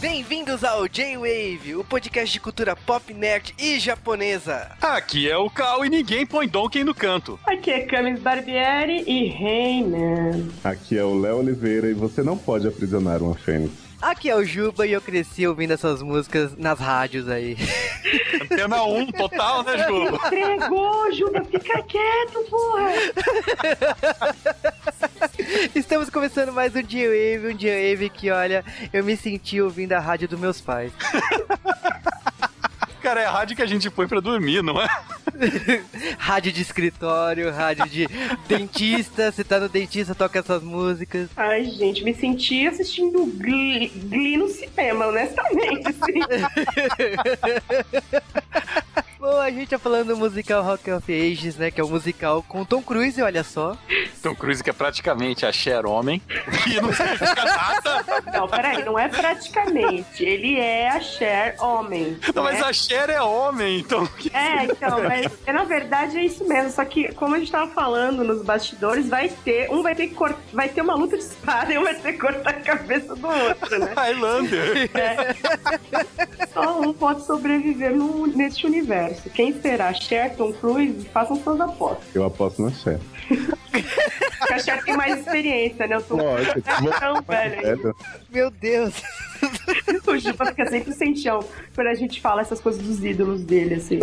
Bem-vindos ao J-Wave, o podcast de cultura pop, nerd e japonesa. Aqui é o Cal e ninguém põe Donkey no canto. Aqui é Camis Barbieri e Rayman. Aqui é o Léo Oliveira e você não pode aprisionar uma fênix. Aqui é o Juba e eu cresci ouvindo essas músicas nas rádios aí. Antena 1 total, né, Juba? Entregou, Juba, fica quieto, porra! Estamos começando mais um Dia Wave, um Dia Wave que, olha, eu me senti ouvindo a rádio dos meus pais. Cara, é a rádio que a gente põe pra dormir, não é? rádio de escritório, rádio de dentista, você tá no dentista, toca essas músicas. Ai, gente, me senti assistindo Glee, Glee no cinema, honestamente, assim. Bom, a gente tá falando do musical Rock of Ages, né? Que é o um musical com Tom Cruise, olha só. Tom Cruise que é praticamente a Cher homem, que não significa nada. Não, peraí, não é praticamente. Ele é a Cher homem. Não, né? mas a Cher é homem, então... É, então, mas na verdade é isso mesmo. Só que, como a gente tava falando nos bastidores, vai ter... Um vai ter que cortar... Vai ter uma luta de espada e um vai ter que cortar a cabeça do outro, né? Highlander. É. Só um pode sobreviver no, nesse universo. Quem será? Cher, Tom Cruise? Façam suas apostas. Eu aposto na Cher. Porque a Cher tem mais experiência, né? Eu tô Lógico, tão velho. Meu Deus. o Juba fica sempre sem chão quando a gente fala essas coisas dos ídolos dele, assim.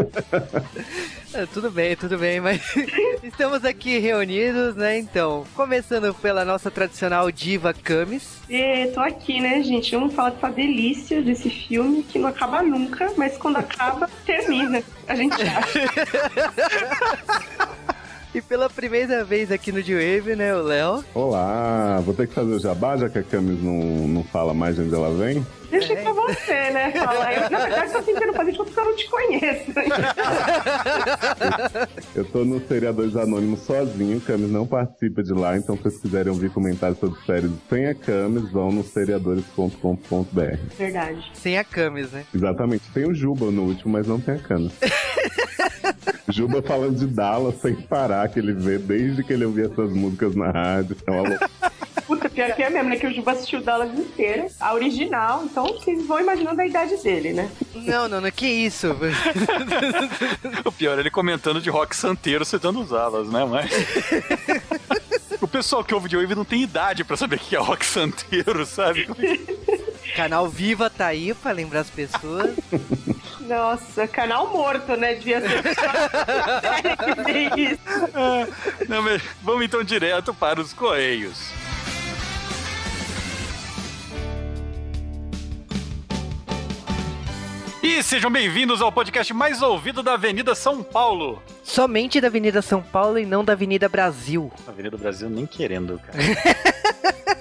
É, tudo bem, tudo bem, mas estamos aqui reunidos, né? Então, começando pela nossa tradicional diva Camis. E tô aqui, né, gente? Vamos falar dessa delícia desse filme que não acaba nunca, mas quando acaba, termina. A gente acha. E pela primeira vez aqui no D-Wave, né, o Léo. Olá, vou ter que fazer o jabá, já que a Camis não, não fala mais de onde ela vem. Deixa é. pra você, né? Falar. Eu, na verdade, tô tentando fazer isso porque eu não te conheço. eu tô no Seriadores Anônimos sozinho, Camis não participa de lá, então se vocês quiserem ouvir comentários sobre séries sem a Camis, vão no seriadores.com.br. Verdade. Sem a Camis, né? Exatamente. Tem o Juba no último, mas não tem a Camis. Juba falando de Dallas sem parar, que ele vê desde que ele ouvia essas músicas na rádio. É uma Puta, pior que é mesmo, né? Que o Juba assistiu Dallas inteira, a original, então vocês vão imaginando a idade dele, né? Não, não, não, que isso? o pior, ele comentando de rock santeiro citando os alas, né? Mas. o pessoal que ouve de Wave não tem idade para saber o que é rock santeiro, sabe? Canal Viva tá aí pra lembrar as pessoas. Nossa, canal morto, né? Devia ser que isso. Ah, não, mas vamos então direto para os Correios. E sejam bem-vindos ao podcast mais ouvido da Avenida São Paulo. Somente da Avenida São Paulo e não da Avenida Brasil. Avenida Brasil nem querendo, cara.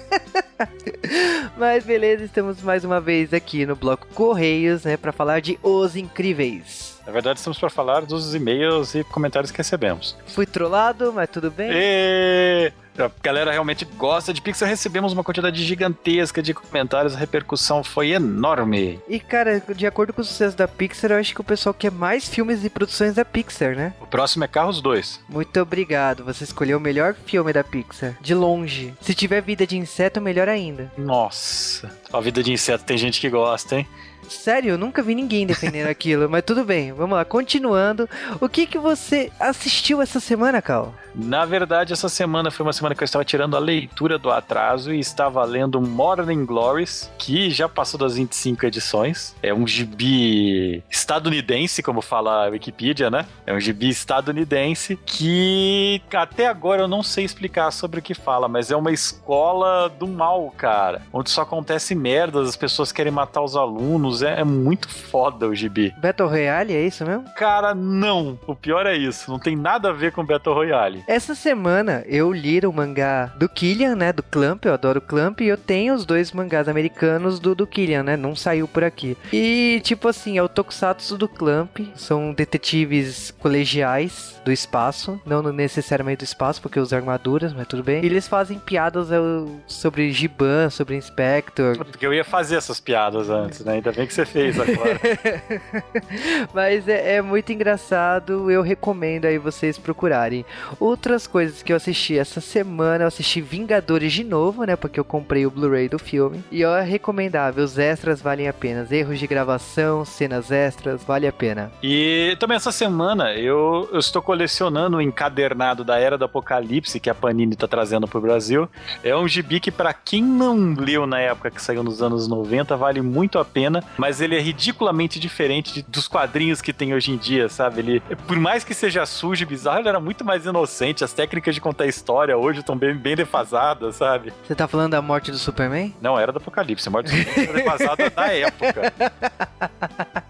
Mas beleza, estamos mais uma vez aqui no bloco Correios, né, para falar de Os Incríveis. Na verdade, estamos para falar dos e-mails e comentários que recebemos. Fui trollado, mas tudo bem. E... A galera realmente gosta de Pixar. Recebemos uma quantidade gigantesca de comentários, a repercussão foi enorme. E, cara, de acordo com o sucesso da Pixar, eu acho que o pessoal quer mais filmes e produções da Pixar, né? O próximo é Carros 2. Muito obrigado, você escolheu o melhor filme da Pixar. De longe. Se tiver vida de inseto, melhor ainda. Nossa, a vida de inseto tem gente que gosta, hein? Sério, eu nunca vi ninguém defendendo aquilo, mas tudo bem, vamos lá, continuando. O que que você assistiu essa semana, Cal? Na verdade, essa semana foi uma semana que eu estava tirando a leitura do atraso e estava lendo Morning Glories, que já passou das 25 edições. É um gibi estadunidense, como fala a Wikipedia, né? É um gibi estadunidense que até agora eu não sei explicar sobre o que fala, mas é uma escola do mal, cara. Onde só acontece merdas, as pessoas querem matar os alunos. É, é muito foda o gibi. Battle Royale, é isso mesmo? Cara, não. O pior é isso. Não tem nada a ver com Battle Royale. Essa semana eu li o mangá do Killian, né? Do Clamp, eu adoro o Clamp, e eu tenho os dois mangás americanos do, do Killian, né? Não saiu por aqui. E, tipo assim, é o Tokusatsu do Clamp, são detetives colegiais do espaço, não necessariamente do espaço, porque usam armaduras, mas tudo bem. E eles fazem piadas sobre Giban, sobre Inspector. Porque eu ia fazer essas piadas antes, né? Ainda bem bem que você fez agora. Mas é, é muito engraçado, eu recomendo aí vocês procurarem. Outras coisas que eu assisti essa semana, eu assisti Vingadores de novo, né? Porque eu comprei o Blu-ray do filme. E ó, é recomendável, os extras valem a pena. Erros de gravação, cenas extras, vale a pena. E também essa semana eu, eu estou colecionando o encadernado da Era do Apocalipse que a Panini tá trazendo pro Brasil. É um gibi que para quem não leu na época que saiu nos anos 90 vale muito a pena, mas ele é ridiculamente diferente de, dos quadrinhos que tem hoje em dia, sabe? Ele, por mais que seja sujo e bizarro, ele era muito mais inocente. As técnicas de contar história hoje estão bem, bem defasadas, sabe? Você tá falando da morte do Superman? Não, era do Apocalipse. A morte do Superman era defasada da época.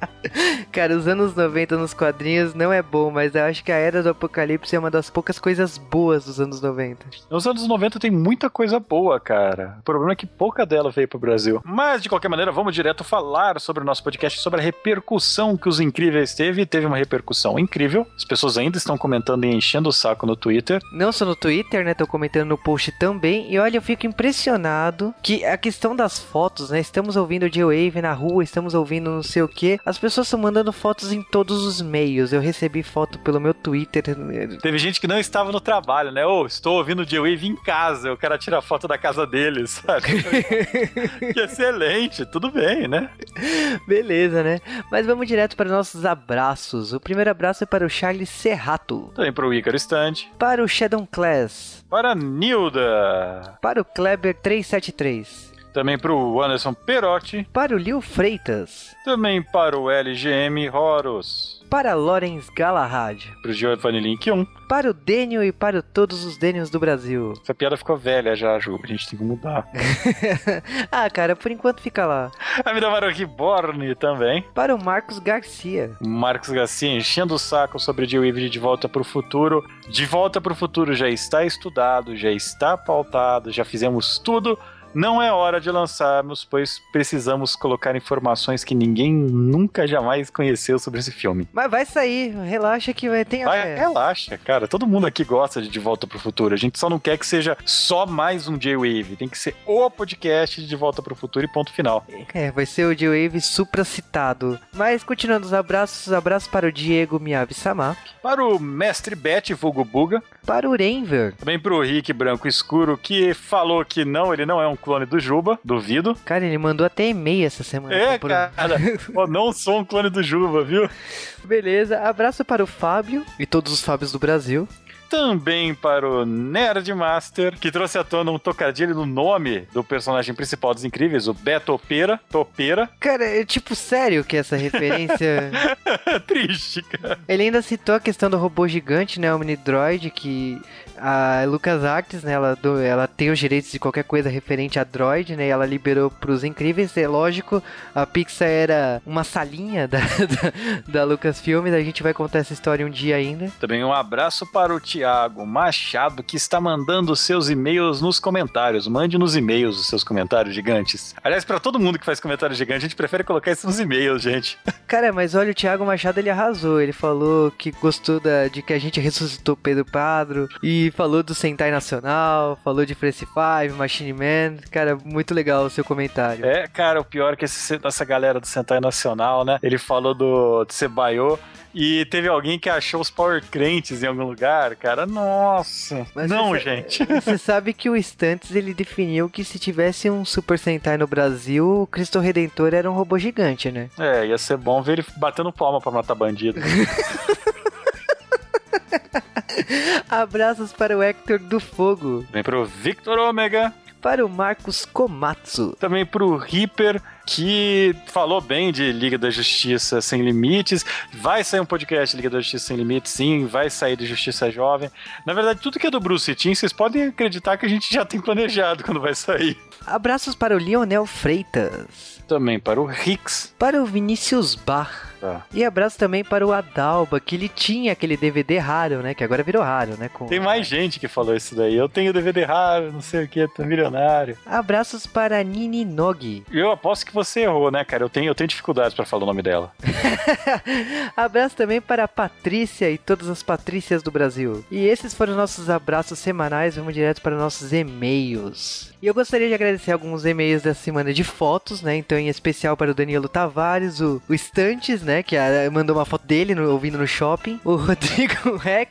Cara, os anos 90 nos quadrinhos não é bom, mas eu acho que a Era do Apocalipse é uma das poucas coisas boas dos anos 90. Nos anos 90 tem muita coisa boa, cara. O problema é que pouca dela veio pro Brasil. Mas, de qualquer maneira, vamos direto falar sobre o nosso podcast, sobre a repercussão que Os Incríveis teve. Teve uma repercussão incrível. As pessoas ainda estão comentando e enchendo o saco no Twitter. Não só no Twitter, né? Tô comentando no post também. E olha, eu fico impressionado que a questão das fotos, né? Estamos ouvindo o J-Wave na rua, estamos ouvindo não sei o que. As pessoas estão mandando fotos em todos os meios. Eu recebi foto pelo meu Twitter. Teve gente que não estava no trabalho, né? Ô, oh, estou ouvindo o J-Wave em casa. Eu quero tirar foto da casa deles, sabe? que excelente, tudo bem, né? Beleza, né? Mas vamos direto para nossos abraços. O primeiro abraço é para o Charles Serrato. Também para o Ícaro Stand. Para o Shadow Class. Para a Nilda. Para o Kleber 373. Também para o Anderson Perotti. Para o Lil Freitas. Também para o LGM Horus. Para Lorenz Galahad. Para o Giovanni Link 1. Para o Daniel e para todos os Daniels do Brasil. Essa piada ficou velha já, Ju. A gente tem que mudar. ah, cara, por enquanto fica lá. A Vida Maroki Borne também. Para o Marcos Garcia. Marcos Garcia enchendo o saco sobre Jill Weaver de Volta para o Futuro. De Volta para o Futuro já está estudado, já está pautado, já fizemos tudo não é hora de lançarmos, pois precisamos colocar informações que ninguém nunca jamais conheceu sobre esse filme. Mas vai sair, relaxa que vai ter vai, Relaxa, cara. Todo mundo aqui gosta de De Volta pro Futuro. A gente só não quer que seja só mais um J-Wave. Tem que ser o podcast de De Volta pro Futuro e ponto final. É, vai ser o J-Wave supracitado. Mas continuando os abraços, abraços para o Diego Miyabi Samar. Para o Mestre Bet, vulgo Buga. Para o Renver. Também para o Rick Branco Escuro, que falou que não, ele não é um clone do Juba, duvido. Cara, ele mandou até e-mail essa semana. É, cara. Pô, não sou um clone do Juba, viu? Beleza, abraço para o Fábio e todos os Fábios do Brasil também para o Nerdmaster, que trouxe à tona um tocadilho no nome do personagem principal dos Incríveis, o Beto Opera, Topeira. Cara, é tipo sério que essa referência... Triste, cara. Ele ainda citou a questão do robô gigante, né, o Omnidroid, que a LucasArts, né, ela, do, ela tem os direitos de qualquer coisa referente a Droid, né, e ela liberou pros Incríveis, é lógico, a Pixar era uma salinha da, da, da Lucasfilmes, a gente vai contar essa história um dia ainda. Também um abraço para o Tiago Machado, que está mandando seus e-mails nos comentários, mande nos e-mails os seus comentários gigantes. Aliás, para todo mundo que faz comentário gigante, a gente prefere colocar isso nos e-mails, gente. Cara, mas olha, o Tiago Machado, ele arrasou, ele falou que gostou da, de que a gente ressuscitou Pedro Padro, e falou do Sentai Nacional, falou de Fresh Five, Machine Man. Cara, muito legal o seu comentário. É, cara, o pior é que esse, essa galera do Sentai Nacional, né? Ele falou do, Cebaio e teve alguém que achou os Power Crentes em algum lugar, cara. Nossa. Mas não, você, gente. Você sabe que o Stantes ele definiu que se tivesse um Super Sentai no Brasil, o Cristo Redentor era um robô gigante, né? É, ia ser bom ver ele batendo palma pra matar bandido. Abraços para o Hector do Fogo. Vem pro Victor Omega. Para o Marcos Komatsu. Também pro Reaper, que falou bem de Liga da Justiça Sem Limites. Vai sair um podcast Liga da Justiça Sem Limites, sim. Vai sair de Justiça Jovem. Na verdade, tudo que é do Bruce Timm, vocês podem acreditar que a gente já tem planejado quando vai sair. Abraços para o Lionel Freitas. Também para o Hicks. Para o Vinícius Bar. Tá. E abraço também para o Adalba, que ele tinha aquele DVD raro, né? Que agora virou raro, né? Com... Tem mais gente que falou isso daí. Eu tenho DVD raro, não sei o que, tô milionário. Abraços para Nini Nogi. Eu aposto que você errou, né, cara? Eu tenho, eu tenho dificuldades para falar o nome dela. Abraço também para a Patrícia e todas as Patrícias do Brasil. E esses foram os nossos abraços semanais. Vamos direto para nossos e-mails. E eu gostaria de agradecer alguns e-mails dessa semana de fotos, né? Então, em especial para o Danilo Tavares, o, o Estantes, né? Que a, mandou uma foto dele no, ouvindo no shopping, o Rodrigo Rex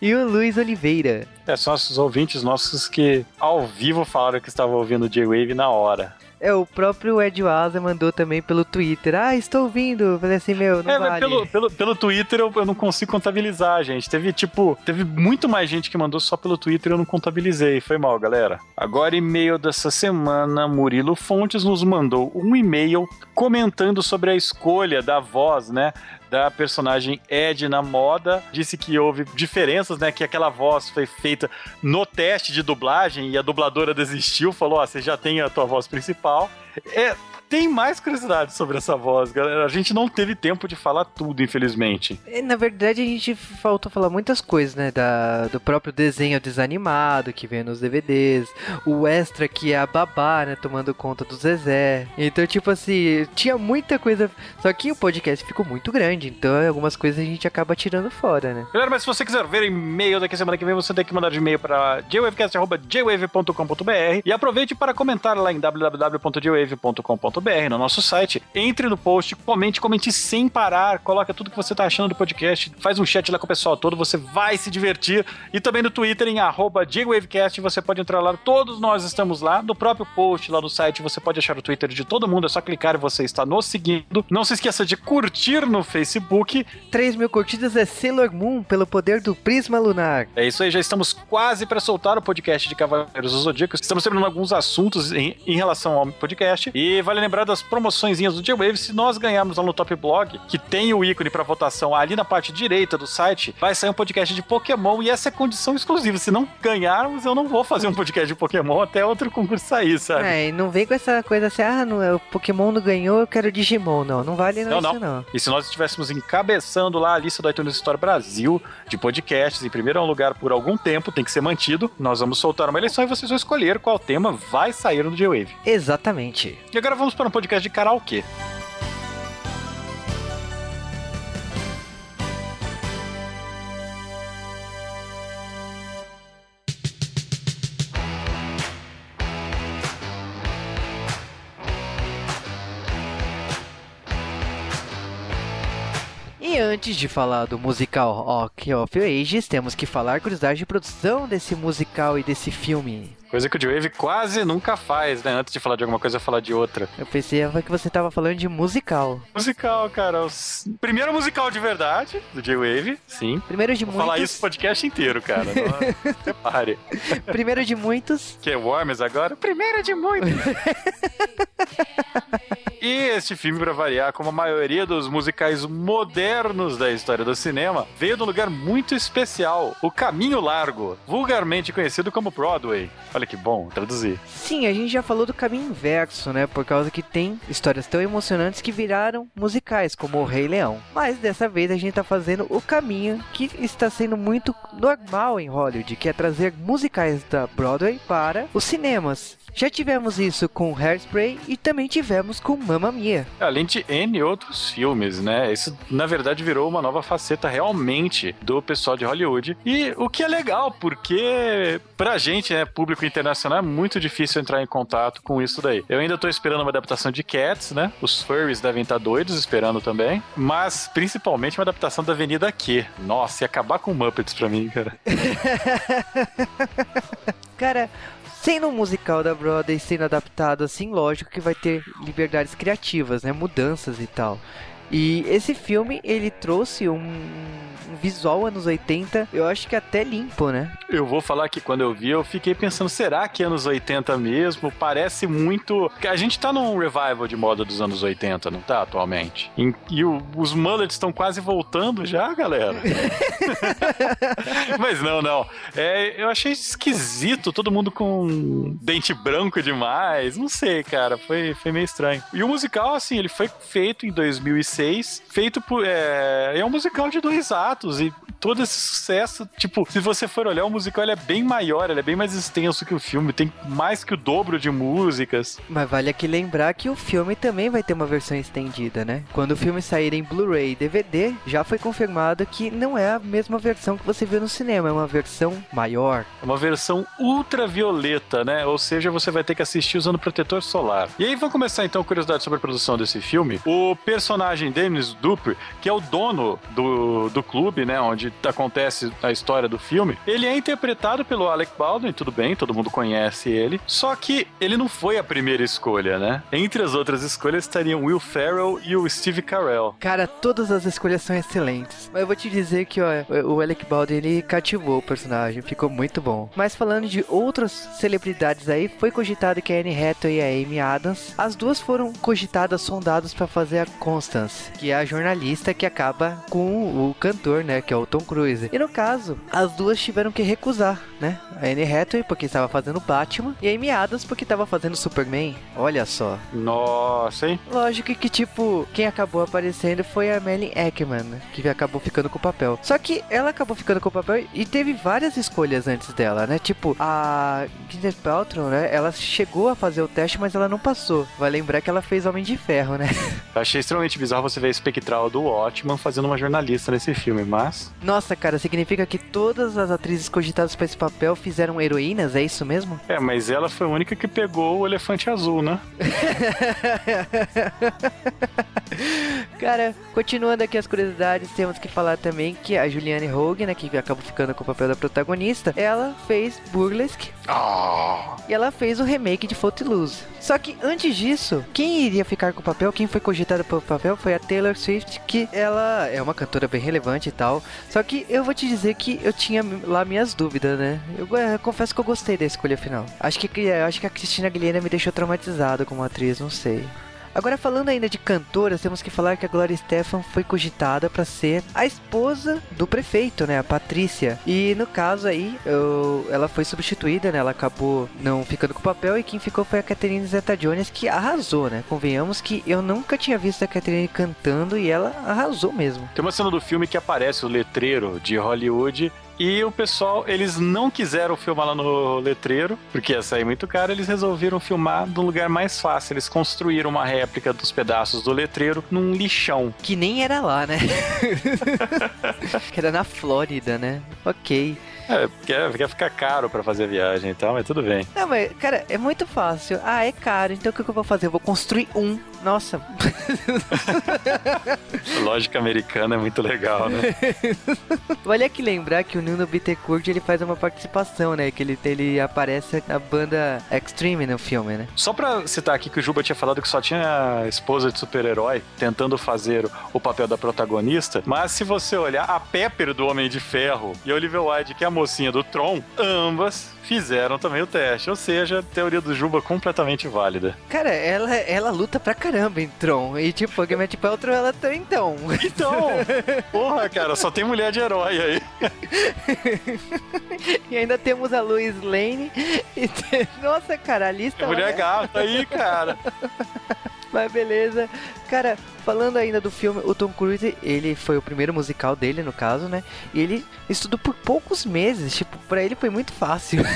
e o Luiz Oliveira. É, são os ouvintes nossos que ao vivo falaram que estavam ouvindo J-Wave na hora. É, o próprio Ed Waza mandou também pelo Twitter. Ah, estou ouvindo. Falei assim, meu, não é, vale. Pelo, pelo, pelo Twitter eu, eu não consigo contabilizar, gente. Teve, tipo, teve muito mais gente que mandou só pelo Twitter e eu não contabilizei. Foi mal, galera. Agora, e-mail dessa semana, Murilo Fontes nos mandou um e-mail comentando sobre a escolha da voz, né? Da personagem Ed na moda. Disse que houve diferenças, né? Que aquela voz foi feita no teste de dublagem e a dubladora desistiu, falou: Ó, você já tem a tua voz principal. É, tem mais curiosidade sobre essa voz, galera. A gente não teve tempo de falar tudo, infelizmente. É, na verdade, a gente faltou falar muitas coisas, né? Da, do próprio desenho desanimado que vem nos DVDs, o extra que é a babá, né? Tomando conta do Zezé. Então, tipo assim, tinha muita coisa. Só que o podcast ficou muito grande, então algumas coisas a gente acaba tirando fora, né? Galera, mas se você quiser ver e-mail daqui semana que vem, você tem que mandar de e-mail para jwavecast.jwave.com.br e aproveite para comentar lá em www.jwave.com.br no nosso site. Entre no post, comente, comente sem parar, coloca tudo que você tá achando do podcast, faz um chat lá com o pessoal todo, você vai se divertir. E também no Twitter, em arroba JWavecast, você pode entrar lá, todos nós estamos lá. No próprio post lá do site, você pode achar o Twitter de todo mundo, é só clicar e você está nos seguindo. Não se esqueça de curtir no Facebook. 3 mil curtidas é Sailor Moon pelo poder do Prisma Lunar. É isso aí, já estamos quase para soltar o podcast de Cavaleiros do Zodíaco. Estamos terminando alguns assuntos em, em relação ao podcast. E vale lembrar das promoçõezinhas do J-Wave. Se nós ganharmos lá no Top Blog, que tem o ícone para votação ali na parte direita do site, vai sair um podcast de Pokémon e essa é condição exclusiva. Se não ganharmos, eu não vou fazer um podcast de Pokémon até outro concurso sair, sabe? É, e não vem com essa coisa assim, ah, não, o Pokémon não ganhou, eu quero Digimon. Não, não vale não, não, isso não. E se nós estivéssemos encabeçando lá a lista do iTunes Store Brasil de podcasts em primeiro lugar por algum tempo, tem que ser mantido, nós vamos soltar uma eleição e vocês vão escolher qual tema vai sair no J-Wave. Exatamente. E agora vamos para um podcast de karaokê. E antes de falar do musical Rock of Ages, temos que falar curiosidade de produção desse musical e desse filme. Coisa que o J-Wave quase nunca faz, né? Antes de falar de alguma coisa, falar de outra. Eu pensei que você tava falando de musical. Musical, cara. Primeiro musical de verdade do J-Wave, sim. Primeiro de Vou muitos. falar isso o podcast inteiro, cara. Separe. Primeiro de muitos. Que é Worms agora? Primeiro de muitos. E este filme, para variar, como a maioria dos musicais modernos da história do cinema, veio de um lugar muito especial, o Caminho Largo, vulgarmente conhecido como Broadway. Olha que bom, traduzir. Sim, a gente já falou do caminho inverso, né? Por causa que tem histórias tão emocionantes que viraram musicais, como O Rei Leão. Mas dessa vez a gente tá fazendo o caminho que está sendo muito normal em Hollywood, que é trazer musicais da Broadway para os cinemas. Já tivemos isso com Hairspray e também tivemos com Mamma Mia. Além de N outros filmes, né? Isso, na verdade, virou uma nova faceta realmente do pessoal de Hollywood. E o que é legal, porque pra gente, né, público internacional, é muito difícil entrar em contato com isso daí. Eu ainda tô esperando uma adaptação de Cats, né? Os furries devem estar doidos esperando também. Mas, principalmente, uma adaptação da Avenida Q. Nossa, ia acabar com Muppets pra mim, cara. cara, Sendo um musical da Broadway sendo adaptado assim, lógico que vai ter liberdades criativas, né? Mudanças e tal. E esse filme, ele trouxe um, um, visual anos 80, eu acho que até limpo, né? Eu vou falar que quando eu vi, eu fiquei pensando, será que anos 80 mesmo? Parece muito... A gente tá num revival de moda dos anos 80, não tá, atualmente? E, e o, os mullets estão quase voltando já, galera. Mas não, não. É, eu achei esquisito, todo mundo com dente branco demais. Não sei, cara, foi, foi meio estranho. E o musical, assim, ele foi feito em 2006 2006, feito por. É, é um musical de dois atos e todo esse sucesso. Tipo, se você for olhar, o musical ele é bem maior, ele é bem mais extenso que o filme, tem mais que o dobro de músicas. Mas vale aqui lembrar que o filme também vai ter uma versão estendida, né? Quando o filme sair em Blu-ray e DVD, já foi confirmado que não é a mesma versão que você viu no cinema, é uma versão maior. É uma versão ultravioleta, né? Ou seja, você vai ter que assistir usando protetor solar. E aí vamos começar então curiosidade sobre a produção desse filme. O personagem Dennis Duper, que é o dono do, do clube, né? Onde acontece a história do filme, ele é interpretado pelo Alec Baldwin, tudo bem, todo mundo conhece ele. Só que ele não foi a primeira escolha, né? Entre as outras escolhas estariam Will Ferrell e o Steve Carell. Cara, todas as escolhas são excelentes. Mas eu vou te dizer que, ó, o Alec Baldwin, ele cativou o personagem, ficou muito bom. Mas falando de outras celebridades aí, foi cogitado que a Anne Hathaway e a Amy Adams, as duas foram cogitadas, sondadas para fazer a Constance, que é a jornalista que acaba com o cantor, né, que é o Tom Cruise. E no caso, as duas tiveram que recusar, né? A Anne Hathaway porque estava fazendo Batman e a Amy Adams porque estava fazendo Superman. Olha só. Nossa, hein? Lógico que, tipo, quem acabou aparecendo foi a Melanie Ekman, que acabou ficando com o papel. Só que ela acabou ficando com o papel e teve várias escolhas antes dela, né? Tipo, a Gwyneth Paltrow, né? Ela chegou a fazer o teste, mas ela não passou. Vai lembrar que ela fez Homem de Ferro, né? Eu achei extremamente bizarro você ver a espectral do Watchman fazendo uma jornalista nesse filme, mas... Nossa, cara, significa que todas as atrizes cogitadas para esse papel fizeram heroínas, é isso mesmo? É, mas ela foi a única que pegou o elefante azul, né? Cara, continuando aqui as curiosidades, temos que falar também que a Juliane Hogue, né, que acabou ficando com o papel da protagonista, ela fez Burlesque Oh. e ela fez o remake de Footloose. Só que antes disso, quem iria ficar com o papel, quem foi cogitada pelo papel foi a Taylor Swift, que ela é uma cantora bem relevante e tal. Só que eu vou te dizer que eu tinha lá minhas dúvidas, né? Eu, eu confesso que eu gostei da escolha final. Acho que, eu acho que a Cristina Aguilera me deixou traumatizado como atriz, não sei. Agora, falando ainda de cantoras, temos que falar que a Gloria Stefan foi cogitada para ser a esposa do prefeito, né? A Patrícia. E no caso aí, eu- ela foi substituída, né? Ela acabou não ficando com o papel e quem ficou foi a Catherine Zeta-Jones, que arrasou, né? Convenhamos que eu nunca tinha visto a Catherine cantando e ela arrasou mesmo. Tem uma cena do filme que aparece o letreiro de Hollywood e o pessoal, eles não quiseram filmar lá no letreiro, porque ia sair muito caro, eles resolveram filmar num lugar mais fácil. Eles construíram uma réplica dos pedaços do letreiro num lixão. Que nem era lá, né? que era na Flórida, né? Ok. É, porque ia ficar caro pra fazer a viagem e tal, mas tudo bem. Não, mas, cara, é muito fácil. Ah, é caro, então o que que eu vou fazer? Eu vou construir um. Nossa, Lógica americana é muito legal, né? vale aqui lembrar que o Nuno Bittencourt ele faz uma participação, né? Que ele, ele aparece na banda Extreme no filme, né? Só pra citar aqui que o Juba tinha falado que só tinha esposa de super-herói tentando fazer o papel da protagonista, mas se você olhar a Pepper do Homem de Ferro e a Olivia Wilde, que é a mocinha do Tron, ambas fizeram também o teste. Ou seja, teoria do Juba completamente válida. Cara, ela, ela luta pra caramba em Tron. E tipo, a Gwyneth Paltrow, ela tá então. Então, porra, cara, só tem mulher de herói aí. e ainda temos a Lois Lane. E tem- Nossa, cara, a lista... Mulher é- gata aí, cara. Mas beleza. Cara, falando ainda do filme, o Tom Cruise, ele foi o primeiro musical dele, no caso, né? E ele estudou por poucos meses. Tipo, pra ele foi muito fácil.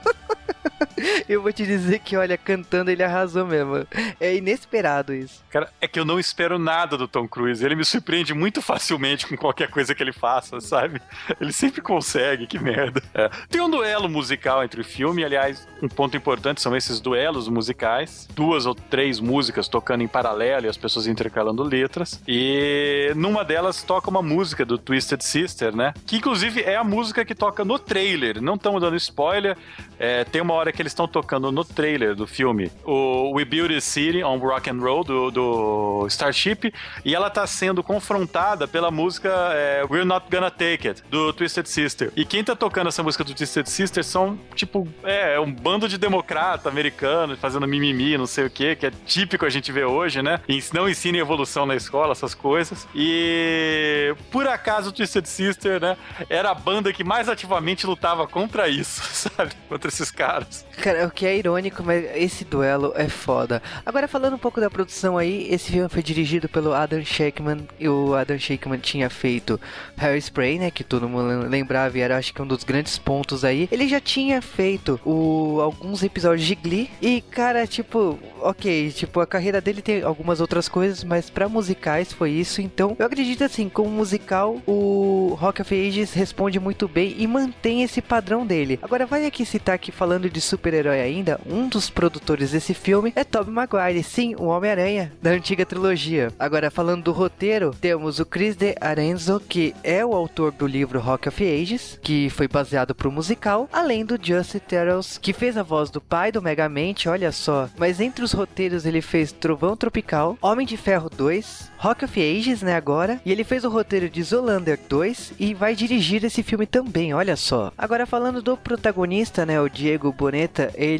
Eu vou te dizer que, olha, cantando ele arrasou mesmo. É inesperado isso. Cara, é que eu não espero nada do Tom Cruise. Ele me surpreende muito facilmente com qualquer coisa que ele faça, sabe? Ele sempre consegue, que merda. É. Tem um duelo musical entre o filme, aliás, um ponto importante são esses duelos musicais. Duas ou três músicas tocando em paralelo e as pessoas intercalando letras. E numa delas toca uma música do Twisted Sister, né? Que inclusive é a música que toca no trailer. Não estamos dando spoiler. É, tem uma hora que eles estão tocando no trailer do filme o We Build a City on Rock and Roll do, do Starship e ela tá sendo confrontada pela música é, We're Not Gonna Take It do Twisted Sister. E quem tá tocando essa música do Twisted Sister são tipo é um bando de democrata americano fazendo mimimi, não sei o que, que é típico a gente ver hoje, né? Não ensina evolução na escola, essas coisas. E por acaso o Twisted Sister, né, era a banda que mais ativamente lutava contra isso, sabe? Contra esses caras. Cara, Cara, que é irônico, mas esse duelo é foda. Agora, falando um pouco da produção aí, esse filme foi dirigido pelo Adam Shakeman. E o Adam Shakeman tinha feito Hairspray, né? Que todo mundo lembrava e era, acho que, um dos grandes pontos aí. Ele já tinha feito o, alguns episódios de Glee. E, cara, tipo, ok, tipo, a carreira dele tem algumas outras coisas, mas para musicais foi isso. Então, eu acredito assim, como musical, o Rock of Ages responde muito bem e mantém esse padrão dele. Agora, vale aqui citar que falando de super-herói ainda, um dos produtores desse filme é Tobey Maguire, sim, o Homem-Aranha da antiga trilogia. Agora, falando do roteiro, temos o Chris de Arenzo, que é o autor do livro Rock of Ages, que foi baseado pro musical, além do Justin Terrells, que fez a voz do pai do Megamente, olha só. Mas entre os roteiros ele fez Trovão Tropical, Homem de Ferro 2, Rock of Ages, né, agora, e ele fez o roteiro de Zolander 2 e vai dirigir esse filme também, olha só. Agora falando do protagonista, né, o Diego Boneta, ele,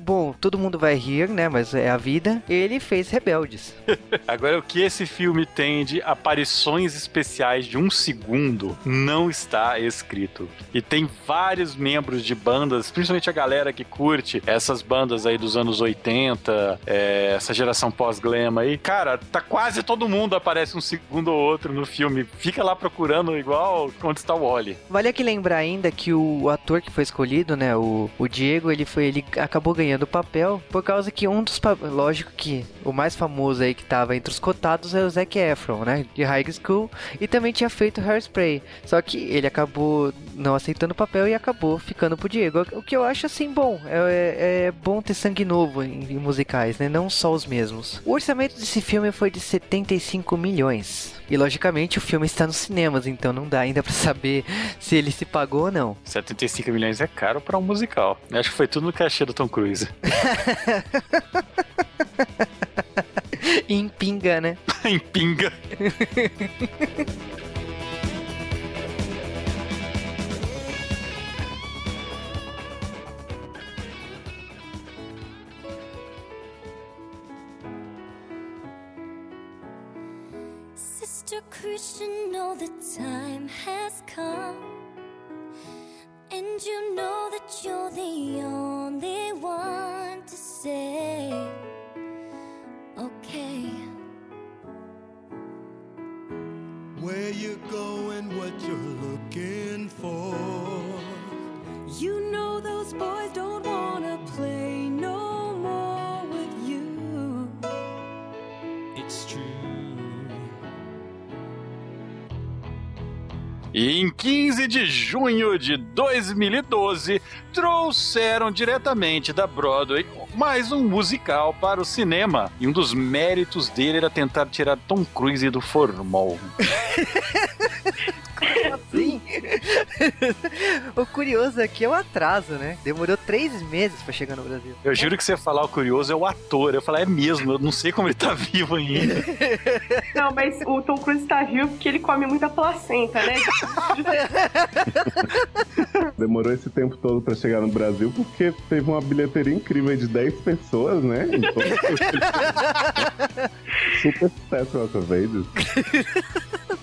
bom, todo mundo vai rir, né, mas é a vida. Ele fez Rebeldes. Agora o que esse filme tem de aparições especiais de um segundo não está escrito. E tem vários membros de bandas, principalmente a galera que curte essas bandas aí dos anos 80, é, essa geração pós-glam aí. Cara, tá quase todo mundo aparece um segundo ou outro no filme. Fica lá procurando igual onde está o Wally. Vale aqui lembrar ainda que o ator que foi escolhido, né, o, o Diego, ele foi ele acabou ganhando o papel por causa que um dos lógico que o mais famoso aí que tava entre os cotados é o Zac Efron, né, de High School, e também tinha feito Hairspray. Só que ele acabou não aceitando o papel e acabou ficando pro Diego. O que eu acho assim bom, é, é bom ter sangue novo em, em musicais, né, não só os mesmos. O orçamento desse filme foi de 75 milhões. E logicamente o filme está nos cinemas, então não dá ainda para saber se ele se pagou ou não. 75 milhões é caro para um musical. Acho que foi tudo no cachê do Tom Cruise. em pinga, né? em pinga. Christian, know the time has come. And you know that you're the only one to say, okay. Where you going, what you're looking for. You know those boys don't wanna play no more with you. It's true. E em 15 de junho de 2012, trouxeram diretamente da Broadway mais um musical para o cinema. E um dos méritos dele era tentar tirar Tom Cruise do formol. Sim. o curioso aqui é o atraso, né? Demorou três meses pra chegar no Brasil. Eu juro que você falar o curioso é o ator. Eu falei, é mesmo, eu não sei como ele tá vivo ainda. Não, mas o Tom Cruise tá vivo porque ele come muita placenta, né? Demorou esse tempo todo pra chegar no Brasil porque teve uma bilheteria incrível de 10 pessoas, né? Então, super sucesso Rock of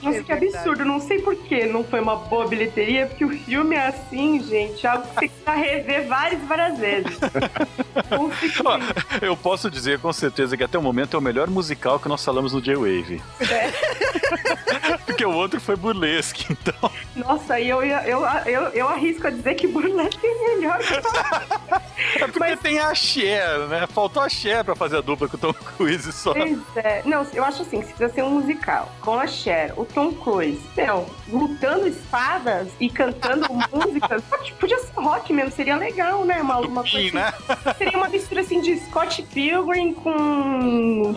Nossa, que absurdo. Não sei por que não foi uma boa bilheteria, porque o filme é assim, gente, algo que você precisa rever várias, várias vezes. Eu posso dizer com certeza que até o momento é o melhor musical que nós falamos no J-Wave. Porque o outro foi burlesque, então. Nossa, e eu, eu, eu, eu arrisco a dizer que Burlesque é melhor. É porque tem a Cher, né? Faltou a Cher pra fazer a dupla com o Tom Cruise só. Pois é. Não, eu acho assim, se precisa ser um musical com a Cher, o Tom Cruise, meu, lutando espadas e cantando músicas, pode- podia ser rock mesmo, seria legal, né? Uma, uma coisa Sim, né? assim, Seria uma mistura assim de Scott Pilgrim com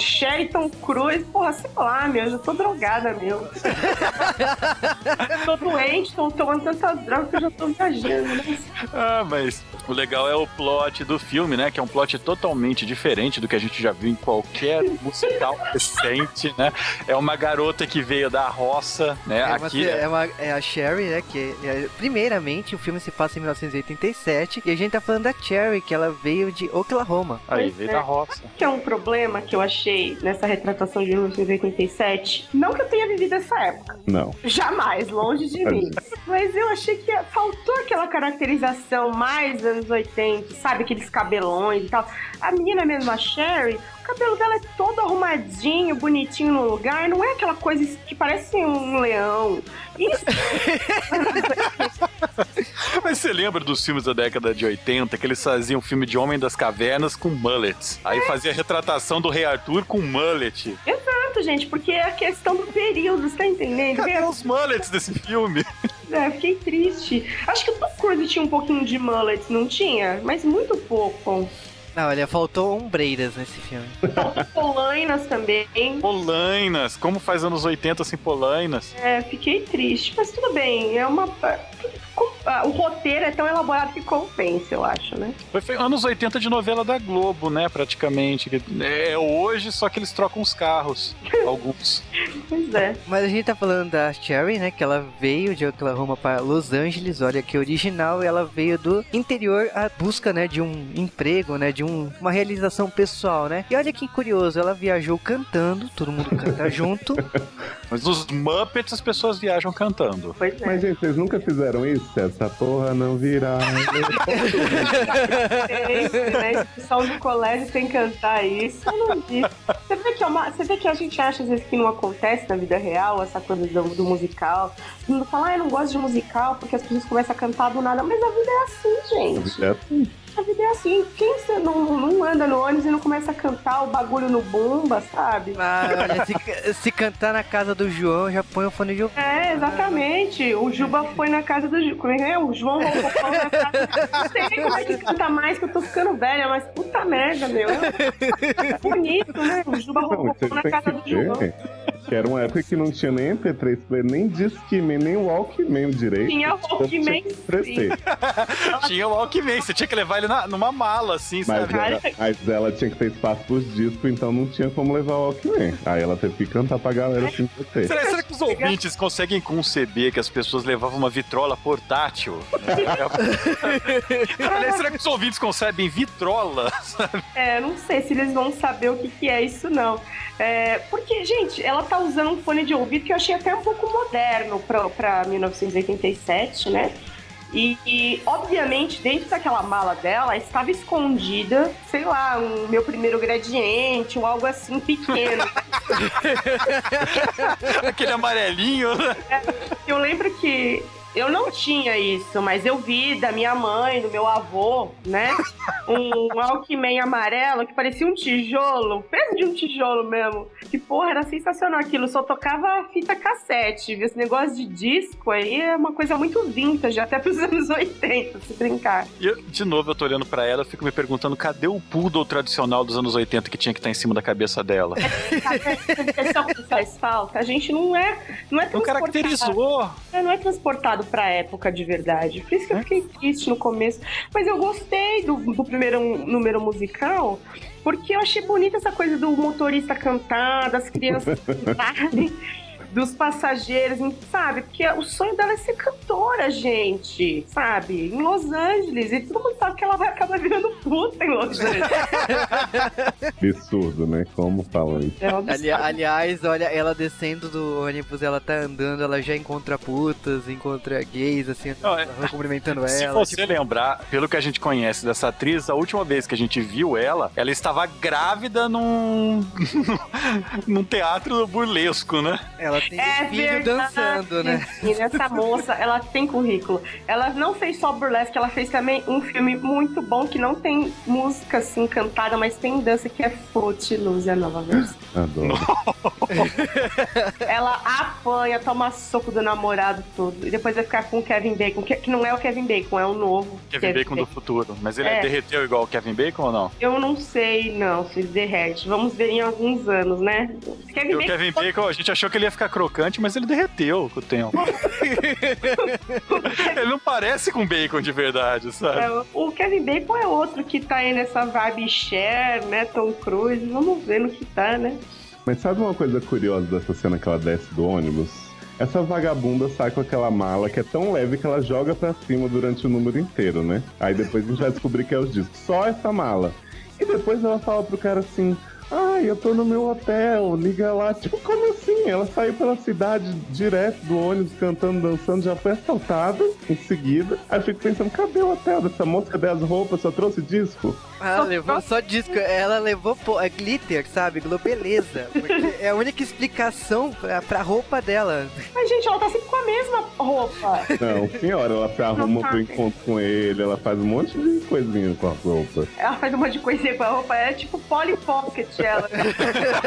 Tom Cruise. Porra, sei lá, meu, eu já tô drogada, meu. tô doente, tô tomando tanta droga que eu já tô viajando, né? Ah, mas o legal é o plot do filme, né? Que é um plot totalmente diferente do que a gente já viu em qualquer musical recente, né? É uma garota que veio da roça, né? É, uma- Aqui é, uma- é a Sherry, né? Que é- primeiramente o filme se passa em 1987 e a gente tá falando da Cherry, que ela veio de Oklahoma. Aí, veio é. da roça. que é um problema que eu achei nessa retratação de 1987. Não que eu tenha vivido essa época. Não. Jamais, longe de mim. Mas eu achei que faltou aquela caracterização mais anos 80, sabe? Aqueles cabelões e tal. A menina mesmo, a Sherry, o cabelo dela é todo arrumadinho, bonitinho no lugar. Não é aquela coisa que parece um leão. Isso. Mas você lembra dos filmes da década de 80 que eles faziam filme de Homem das Cavernas com mullets? Aí fazia a retratação do Rei Arthur com mullet. Exato, gente, porque é a questão do período, você tá entendendo? Cadê os mullets desse filme? É, fiquei triste. Acho que o Tom Cruise tinha um pouquinho de mullet, não tinha? Mas muito pouco. Não, olha, faltou ombreiras nesse filme. Polainas também. Polainas. Como faz anos 80 sem polainas? É, fiquei triste, mas tudo bem. É uma. O roteiro é tão elaborado que compensa, eu acho, né? Foi anos 80 de novela da Globo, né? Praticamente. Que É hoje, só que eles trocam os carros. Alguns. Pois é. Mas a gente tá falando da Sherry, né? Que ela veio de Oklahoma para Los Angeles. Olha que original, ela veio do interior à busca, né? De um emprego, né? De um, uma realização pessoal, né? E olha que curioso, ela viajou cantando, todo mundo canta junto. Mas nos Muppets as pessoas viajam cantando. Pois é. Mas, gente, vocês nunca fizeram isso? Essa porra não virá. Tem, né? Esse pessoal do colégio tem que cantar isso. Eu não vi. Você vê, que é uma- você vê que a gente acha às vezes que não acontece na vida real, essa coisa do, do musical. Todo mundo fala, ah, eu não gosto de musical porque as pessoas começam a cantar do nada. Mas a vida é assim, gente. É assim. A vida é assim. Quem não, não anda no ônibus e não começa a cantar o bagulho no bumba, sabe? Ah, olha, se, se cantar na casa do João, já põe o fone de ouvido. É, exatamente. O Juba foi na casa do Ju- Como é que é? O João Rococó na casa. Não sei como é que canta mais, que eu tô ficando velha, mas puta merda, meu. Bonito, né? O Juba vocês na casa do João. Que era uma época que não tinha nem MP3 player, nem Discman, nem Walkman direito. Tinha Então Walkman, tinha oferecer. Tinha o Alckmin, você tinha que levar ele na- numa mala, assim, Mas sabe? Ela, mas ela tinha que ter espaço pros discos, então não tinha como levar o Walkman. Aí ela teve que cantar pra galera assim você. Será, será que os ouvintes conseguem conceber que as pessoas levavam uma vitrola portátil? Aliás, será que os ouvintes concebem vitrola? É, não sei se eles vão saber o que, que é isso, não. É, porque, gente, ela tá usando um fone de ouvido que eu achei até um pouco moderno pra 1987, né? E, e, obviamente, dentro daquela mala dela estava escondida, sei lá, um meu primeiro gradiente ou algo assim pequeno. Aquele amarelinho, né? Eu lembro que eu não tinha isso, mas eu vi da minha mãe, do meu avô, né? Um Walkman amarelo que parecia um tijolo, peso de um tijolo mesmo. Que porra, era sensacional aquilo, só tocava fita cassete. viu? Esse negócio de disco aí é uma coisa muito vintage, até pros anos 80, se brincar. E eu, de novo, eu tô olhando pra ela, eu fico me perguntando cadê o poodle tradicional dos anos 80 que tinha que estar em cima da cabeça dela? Sabe o que faz falta? A gente não é, não é Não transportado. caracterizou. É, não é transportado pra época de verdade. Por isso que eu fiquei triste no começo. Mas eu gostei do, do primeiro número musical, porque eu achei bonita essa coisa do motorista cantar, das crianças cantarem, dos passageiros, sabe? Porque o sonho dela é ser cantora, gente, sabe? Em Los Angeles. E todo mundo sabe que ela vai acabar virando puta em Los Angeles. Absurdo, né? Como falam isso. É um absurdo. Ali- aliás, olha, ela descendo do ônibus, ela tá andando, ela já encontra putas, encontra gays, assim, Não, é- ela cumprimentando Se ela. você lembrar, pelo que a gente conhece dessa atriz, a última vez que a gente viu ela, ela estava grávida num, num teatro burlesco, né? Ela tem É um filho verdade. dançando, né? E essa moça, ela tem currículo. Ela não fez só burlesque, ela fez também um filme muito bom que não tem música assim cantada, mas tem dança que é Footloose, a nova versão. Adoro. ela apanha, toma soco do namorado todo. E depois vai ficar com o Kevin Bacon, que, não é o Kevin Bacon, é o novo. Kevin Bacon do futuro. Mas ele É. derreteu igual o Kevin Bacon ou não? Eu não sei, não, se derrete. Vamos ver em alguns anos, né? Kevin E o Bacon Kevin Bacon, a gente achou que ele ia ficar crocante, mas ele derreteu com o tempo. ele não parece com bacon de verdade, sabe? É, o Kevin Bacon é outro que tá aí nessa vibe Cher, né? Tom Cruise. Vamos ver no que tá, né? Mas sabe uma coisa curiosa dessa cena que ela desce do ônibus? Essa vagabunda sai com aquela mala que é tão leve que ela joga pra cima durante o número inteiro, né? Aí depois a gente vai descobrir que é os discos. Só essa mala. E depois ela fala pro cara assim: Ai, eu tô no meu hotel, liga lá. Tipo, como assim, Sim, ela saiu pela cidade direto do ônibus, cantando, dançando, já foi assaltada em seguida. Aí eu fico pensando, cadê o hotel dessa moça? Cadê as roupas? Só trouxe disco? Ela levou só disco, ela levou pô, é glitter, sabe? Globeleza. Porque é a única explicação pra, pra roupa dela. Mas, gente, ela tá sempre com a mesma roupa. Não, senhora, ela se arruma tá. pro encontro com ele, ela faz um monte de coisinha com a roupa. Ela faz um monte de coisinha com a roupa. É tipo Polly Pocket, ela.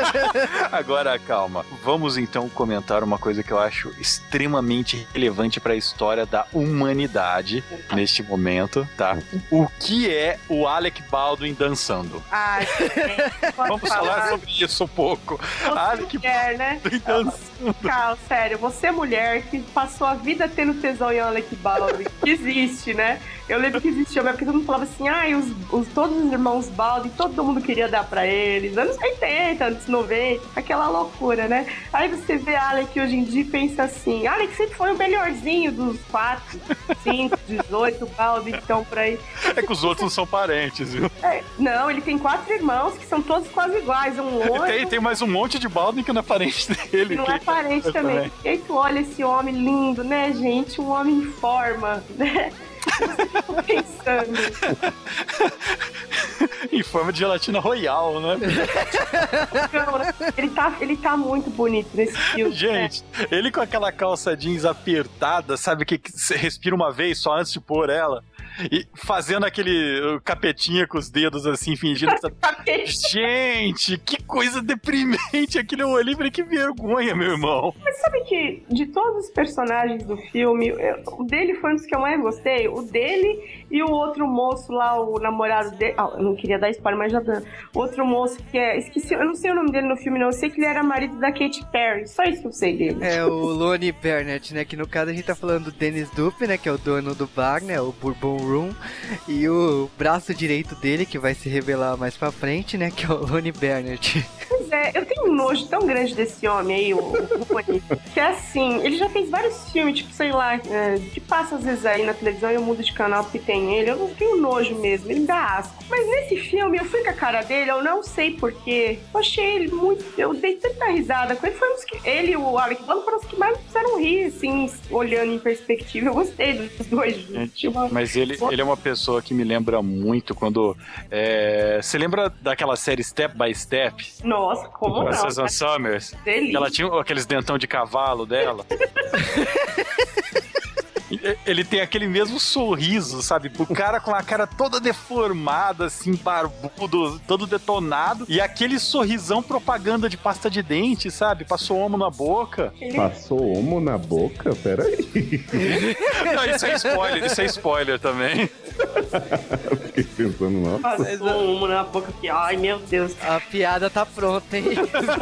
Agora, calma. Vamos então comentar uma coisa que eu acho extremamente relevante para a história da humanidade neste momento, tá? O que é o Alec Baldwin dançando? Pode Vamos falar sobre isso um pouco. Você Alec mulher, né? Baldwin dançando. Cara, sério, você é mulher que passou a vida tendo tesão em Alec Baldwin, que existe, né? Eu lembro que existia, mas porque todo mundo falava assim, ai, os, os- todos os irmãos Baldwin, todo mundo queria dar pra eles, anos 80, anos 90, aquela loucura, né? Aí você vê Alec hoje em dia e pensa assim, Alec sempre foi o melhorzinho dos 4, 5, 18 Baldwin que estão por aí. É que os outros não são parentes, viu? É, não, ele tem quatro irmãos que são todos quase iguais, um E loiro, tem, tem mais um monte de Baldwin que não é parente dele. que não é que- parente também. E aí tu olha esse homem lindo, né, gente? Um homem em forma, né? Eu fico pensando, Em forma de gelatina royal, né? ele tá, ele tá muito bonito nesse filme. né? Gente, ele com aquela calça jeans apertada, sabe que que você respira uma vez só antes de pôr ela? E fazendo aquele uh, capetinha com os dedos assim, fingindo que tá... Gente, que coisa deprimente aquilo. Eu olhei e falei, que vergonha, meu irmão. Mas sabe que de todos os personagens do filme, eu- o dele foi um dos que eu mais gostei. O dele e o outro moço lá, o namorado dele. Ah, eu não queria dar spoiler, mas já dando. O outro moço que é. Esqueci, eu não sei o nome dele no filme, não. Eu sei que ele era marido da Katy Perry. Só isso que eu sei dele. É o Lonnie Burnett, né? Que no caso a gente tá falando do Dennis Dupe, né? Que é o dono do bar, né? O Bourbon Room. E o braço direito dele, que vai se revelar mais pra frente, né? Que é o Lonnie Burnett. Pois é, eu tenho um nojo tão grande desse homem aí, o, o Rony, que é assim, ele já fez vários filmes, tipo, sei lá, é, que passa às vezes aí na televisão e eu mudo de canal porque tem ele, eu não tenho nojo mesmo, ele me dá asco. Mas nesse filme, eu fui com a cara dele, eu não sei porquê, eu achei ele muito, eu dei tanta risada com ele, foi um dos que, ele e o Alec Baldwin foram os que mais me fizeram rir, assim, olhando em perspectiva, eu gostei dos dois. Tinha uma- Mas ele, ele é uma pessoa que me lembra muito quando. é, Você lembra daquela série Step by Step? Nossa, como Com a não? Susan Summers? Delícia. Ela tinha aqueles dentão de cavalo dela. Ele tem aquele mesmo sorriso, sabe? O cara com a cara toda deformada, assim, barbudo, todo detonado. E aquele sorrisão propaganda de pasta de dente, sabe? Passou homo na boca. Passou homo na boca? Peraí. Não, isso é spoiler, isso é spoiler também. Fiquei pensando, nossa. Passou uma na boca aqui, ai meu Deus. A piada tá pronta, hein?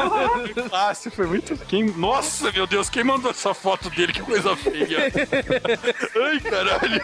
Fácil, foi muito. Quem... Nossa, meu Deus, quem mandou essa foto dele? Que coisa feia. Ai, caralho.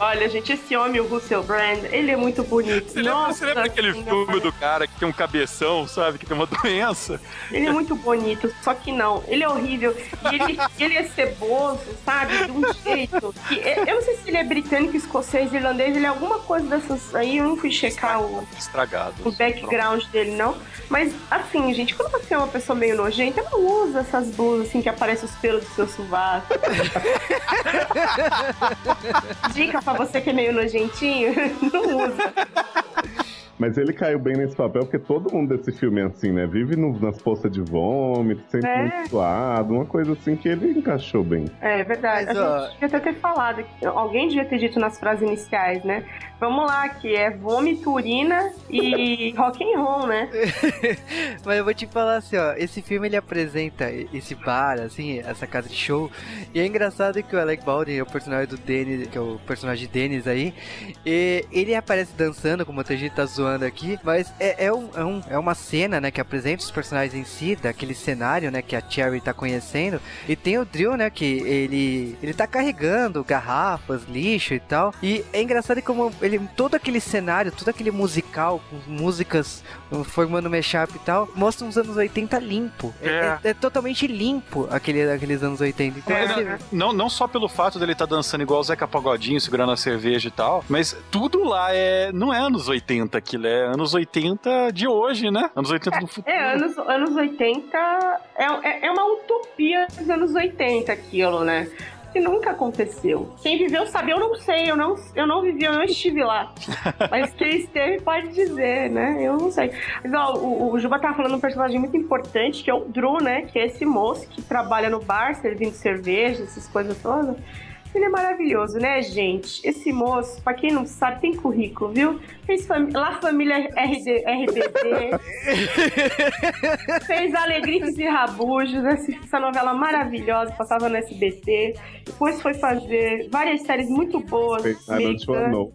Olha, gente, esse homem, o Russell Brand, ele é muito bonito. Você lembra, Nossa, você lembra aquele assim, filme do cara que tem um cabeção, sabe? Que tem uma doença? Ele é muito bonito, só que não, ele é horrível. E ele, ele é ceboso, sabe? De um jeito. Que, eu não sei se ele é britânico, escocês, irlandês, ele é alguma coisa dessas aí. Eu não fui checar o, Estragado. o background dele, não. Mas, assim, gente, quando você é uma pessoa meio nojenta, não usa essas blusas assim que aparecem os pelos do seu sovaco. Dica pra você que é meio nojentinho, não usa. Mas ele caiu bem nesse papel porque todo mundo desse filme é assim, né? Vive no- nas poças de vômito, sempre É. muito suado, uma coisa assim que ele encaixou bem. É verdade. Mas, a ó, gente devia até ter falado. Alguém devia ter dito nas frases iniciais, né? Vamos lá, que é vômito, urina e rock and roll, né? Mas eu vou te falar assim, ó, esse filme ele apresenta esse bar, assim, essa casa de show, e é engraçado que o Alec Baldwin é o personagem do Dennis, que é o personagem Dennis aí, e ele aparece dançando, como a gente tá zoando aqui, mas é, é, um, é, um- é uma cena, né, que apresenta os personagens em si, daquele cenário, né, que a Cherry tá conhecendo, e tem o Drill, né, que ele, ele tá carregando garrafas, lixo e tal, e é engraçado como ele, todo aquele cenário, todo aquele musical, com músicas uh, formando mashup e tal, mostra uns anos 80 limpo. É, É. é- é totalmente limpo aquele, aqueles anos 80. Então, É, você- Não, não só pelo fato dele estar dançando igual o Zeca Pagodinho, segurando a cerveja e tal, mas tudo lá é não é anos 80 aquilo, é anos 80 de hoje, né? Anos 80 do futuro. É, anos, anos 80 é, é, é uma utopia dos anos 80 aquilo, né? Que nunca aconteceu. Quem viveu sabe, eu não sei, eu não, eu não vivi, eu não estive lá. Mas quem esteve pode dizer, né? Eu não sei. Mas ó, o, o Juba tava falando de um personagem muito importante, que é o Drew, né? Que é esse moço que trabalha no bar, servindo cerveja, essas coisas todas. Ele é maravilhoso, né, gente? Esse moço, pra quem não sabe, tem currículo, viu? Fez fami La Família RD, RBD. fez Alegritos e Rabujos, essa, essa novela maravilhosa, passava no SBT. Depois foi fazer várias séries muito boas. Fez Nine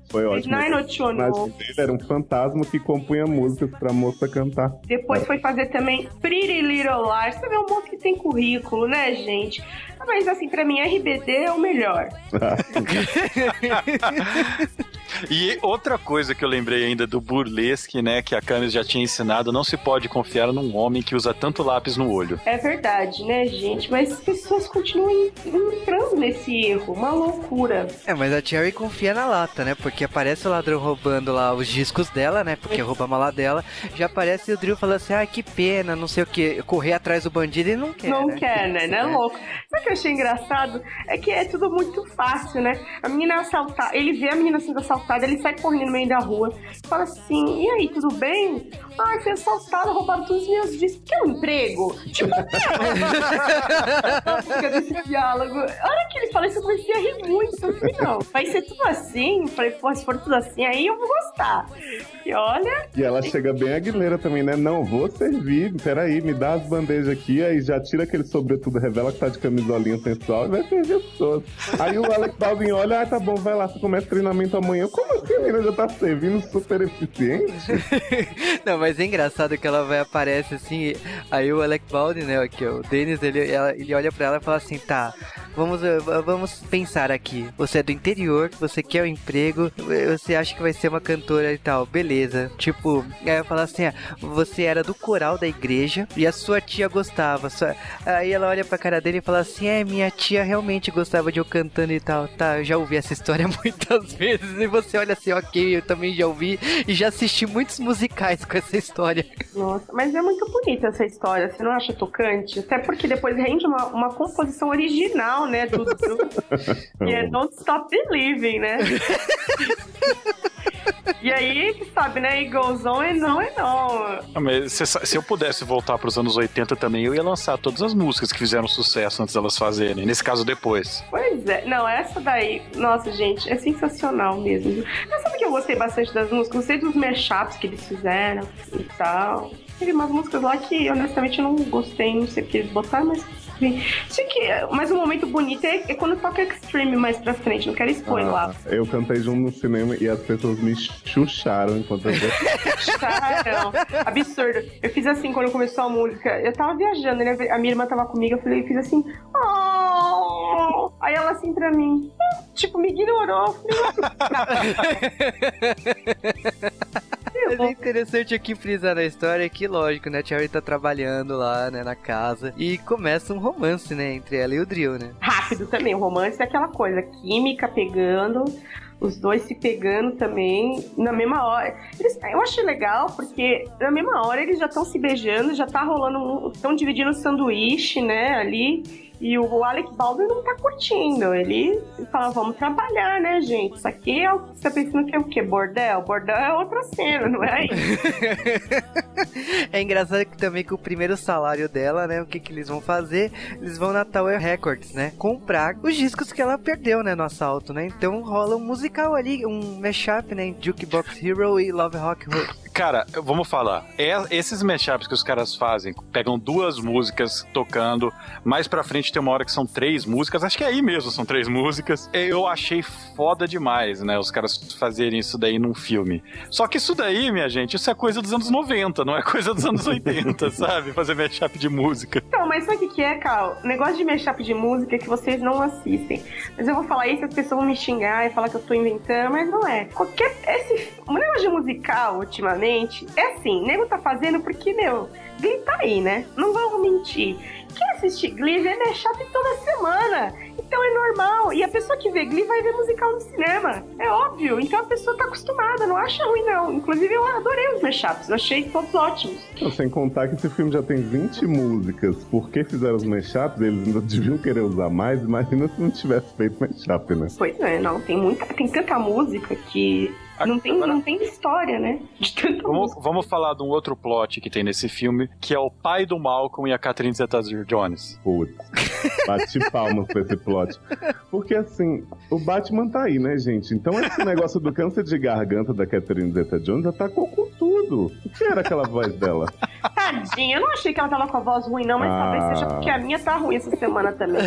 Foi Fez ótimo. O personagem dele era um fantasma que compunha músicas pra moça cantar. Depois foi fazer também Pretty Little Liars. Você vê um monte que tem currículo, né, gente? Mas assim, pra mim, RBD é o melhor. E outra coisa que eu lembrei ainda do burlesque, né, que a Camis já tinha ensinado, não se pode confiar num homem que usa tanto lápis no olho. É verdade, né, gente? Mas as pessoas continuam entrando nesse erro. Uma loucura. É, mas a Cherry confia na lata, né? Porque aparece o ladrão roubando lá os discos dela, né? Porque rouba a mala dela. Já aparece o Drill falando assim, ah, que pena, não sei o que. Correr atrás do bandido e não quer, não né? quer, né? Não é louco. Sabe o que eu achei engraçado? É que é tudo muito fácil, né? A menina assaltar, ele vê a menina sendo assaltada, ele sai correndo no meio da rua, fala assim: e aí, tudo bem? Ah, fui assaltado, roubaram todos os meus discos. Quer um emprego? Tipo. Fica desse diálogo. A hora que ele fala isso, eu comecei a rir muito. Eu falei, não, vai ser tudo assim? Eu falei, pô, se for tudo assim, aí eu vou gostar. E olha, E ela chega bem aguilera também, né? Não, vou servir, peraí, me dá as bandejas aqui, aí já tira aquele sobretudo, revela que tá de camisolinha sensual e vai servir as pessoas. Aí o Alex Baldwin olha, ah, tá bom, vai lá, você começa treinamento amanhã. Como assim, a menina já tá servindo super eficiente? Não, mas é engraçado que ela vai aparece assim, aí o Alec Baldwin, né, que é o Dennis, ele, ela- ele olha pra ela e fala assim, tá, vamos, eh, vamos pensar aqui. Você é do interior, você quer um emprego, você acha que vai ser uma cantora e tal, beleza. Tipo, aí ela fala assim, ah, você era do coral da igreja e a sua tia gostava. sua- Aí ela olha pra cara dele e fala assim, é, minha tia realmente gostava de eu cantando e tal. Tá, eu já ouvi essa história muitas vezes e você olha assim, ok, eu também já ouvi e já assisti muitos musicais com essa história. Nossa, mas é muito bonita essa história, você não acha tocante? Até porque depois rende uma, uma composição original, né, do, do que é Don't Stop Believing, né? e aí, que sabe, né, It goes on and on and on. Ah, mas sa- se eu pudesse voltar pros anos 80 também, eu ia lançar todas as músicas que fizeram sucesso antes delas fazerem. Nesse caso, depois. Pois é, não, essa daí, nossa, gente, é sensacional mesmo. Mas sabe que eu gostei bastante das músicas? Gostei dos mashups que eles fizeram e tal. Teve umas músicas lá que, honestamente, eu não gostei, não sei porque eles botaram, mas Sei que, mas um momento bonito é, é quando toca Extreme mais pra frente, não quero expor lá. Ah, eu cantei junto no cinema e as pessoas me chucharam enquanto eu Caramba, absurdo. Eu fiz assim quando começou a música. Eu tava viajando, né? A minha irmã tava comigo, eu falei, eu fiz assim. "Oh". Aí ela assim pra mim, tipo, me ignorou. Mas é interessante aqui frisar na história que, lógico, né? A Cherry tá trabalhando lá, né, na casa. E começa um romance, né, entre ela e o Drill, né? rápido também. O romance é aquela coisa, química pegando, os dois se pegando também na mesma hora. Eles- eu achei legal porque na mesma hora eles já estão se beijando, já tá rolando, estão dividindo o sanduíche, né, ali. E o Alec Baldwin não tá curtindo. Ele fala, vamos trabalhar, né, gente? Isso aqui é o que você tá pensando que é o quê? Bordel? Bordel é outra cena, não é isso? É engraçado que também que o primeiro salário dela, né? O que, que eles vão fazer? Eles vão na Tower Records, né? Comprar os discos que ela perdeu, né? No assalto, né? Então rola um musical ali, um mashup, né? Jukebox Hero e Love Rock Ro- Cara, vamos falar. É- esses mashups que os caras fazem, pegam duas músicas tocando, mais pra frente tem uma hora que são três músicas, acho que é aí mesmo são três músicas. Eu achei foda demais, né? Os caras fazerem isso daí num filme. Só que isso daí, minha gente, isso é coisa dos anos 90, não é coisa dos anos 80, sabe? Fazer mashup de música. Então, mas sabe o que que é, Cal? O negócio de mashup de música é que vocês não assistem. Mas eu vou falar isso, as pessoas vão me xingar e falar que eu tô inventando, mas não é. Qualquer. Esse. O negócio de musical, ultimamente, é assim, nego tá fazendo porque, meu, Glee tá aí, né? Não vamos mentir. Quem assiste Glee vê mashup toda semana. Então é normal. E a pessoa que vê Glee vai ver musical no cinema. É óbvio. Então a pessoa tá acostumada, não acha ruim, não. Inclusive, eu adorei os mashups. Eu achei todos ótimos. Não, Sem contar que esse filme já tem 20 músicas. Por que fizeram os mashups? Eles ainda deviam querer usar mais. Imagina se não tivesse feito mashup, né? Pois é, não. Tem muita. Tem tanta música que. Não tem, não tem história, né? Vamos, vamos falar de um outro plot que tem nesse filme, que é o pai do Malcolm e a Catherine Zeta-Jones. Putz. Bati palmas pra esse plot. Porque assim, o Batman tá aí, né, gente? Então esse negócio do câncer de garganta da Catherine Zeta-Jones atacou com tudo. O que era aquela voz dela? Tadinha, eu não achei que ela tava com a voz ruim, não, mas Ah. talvez seja porque a minha tá ruim essa semana também.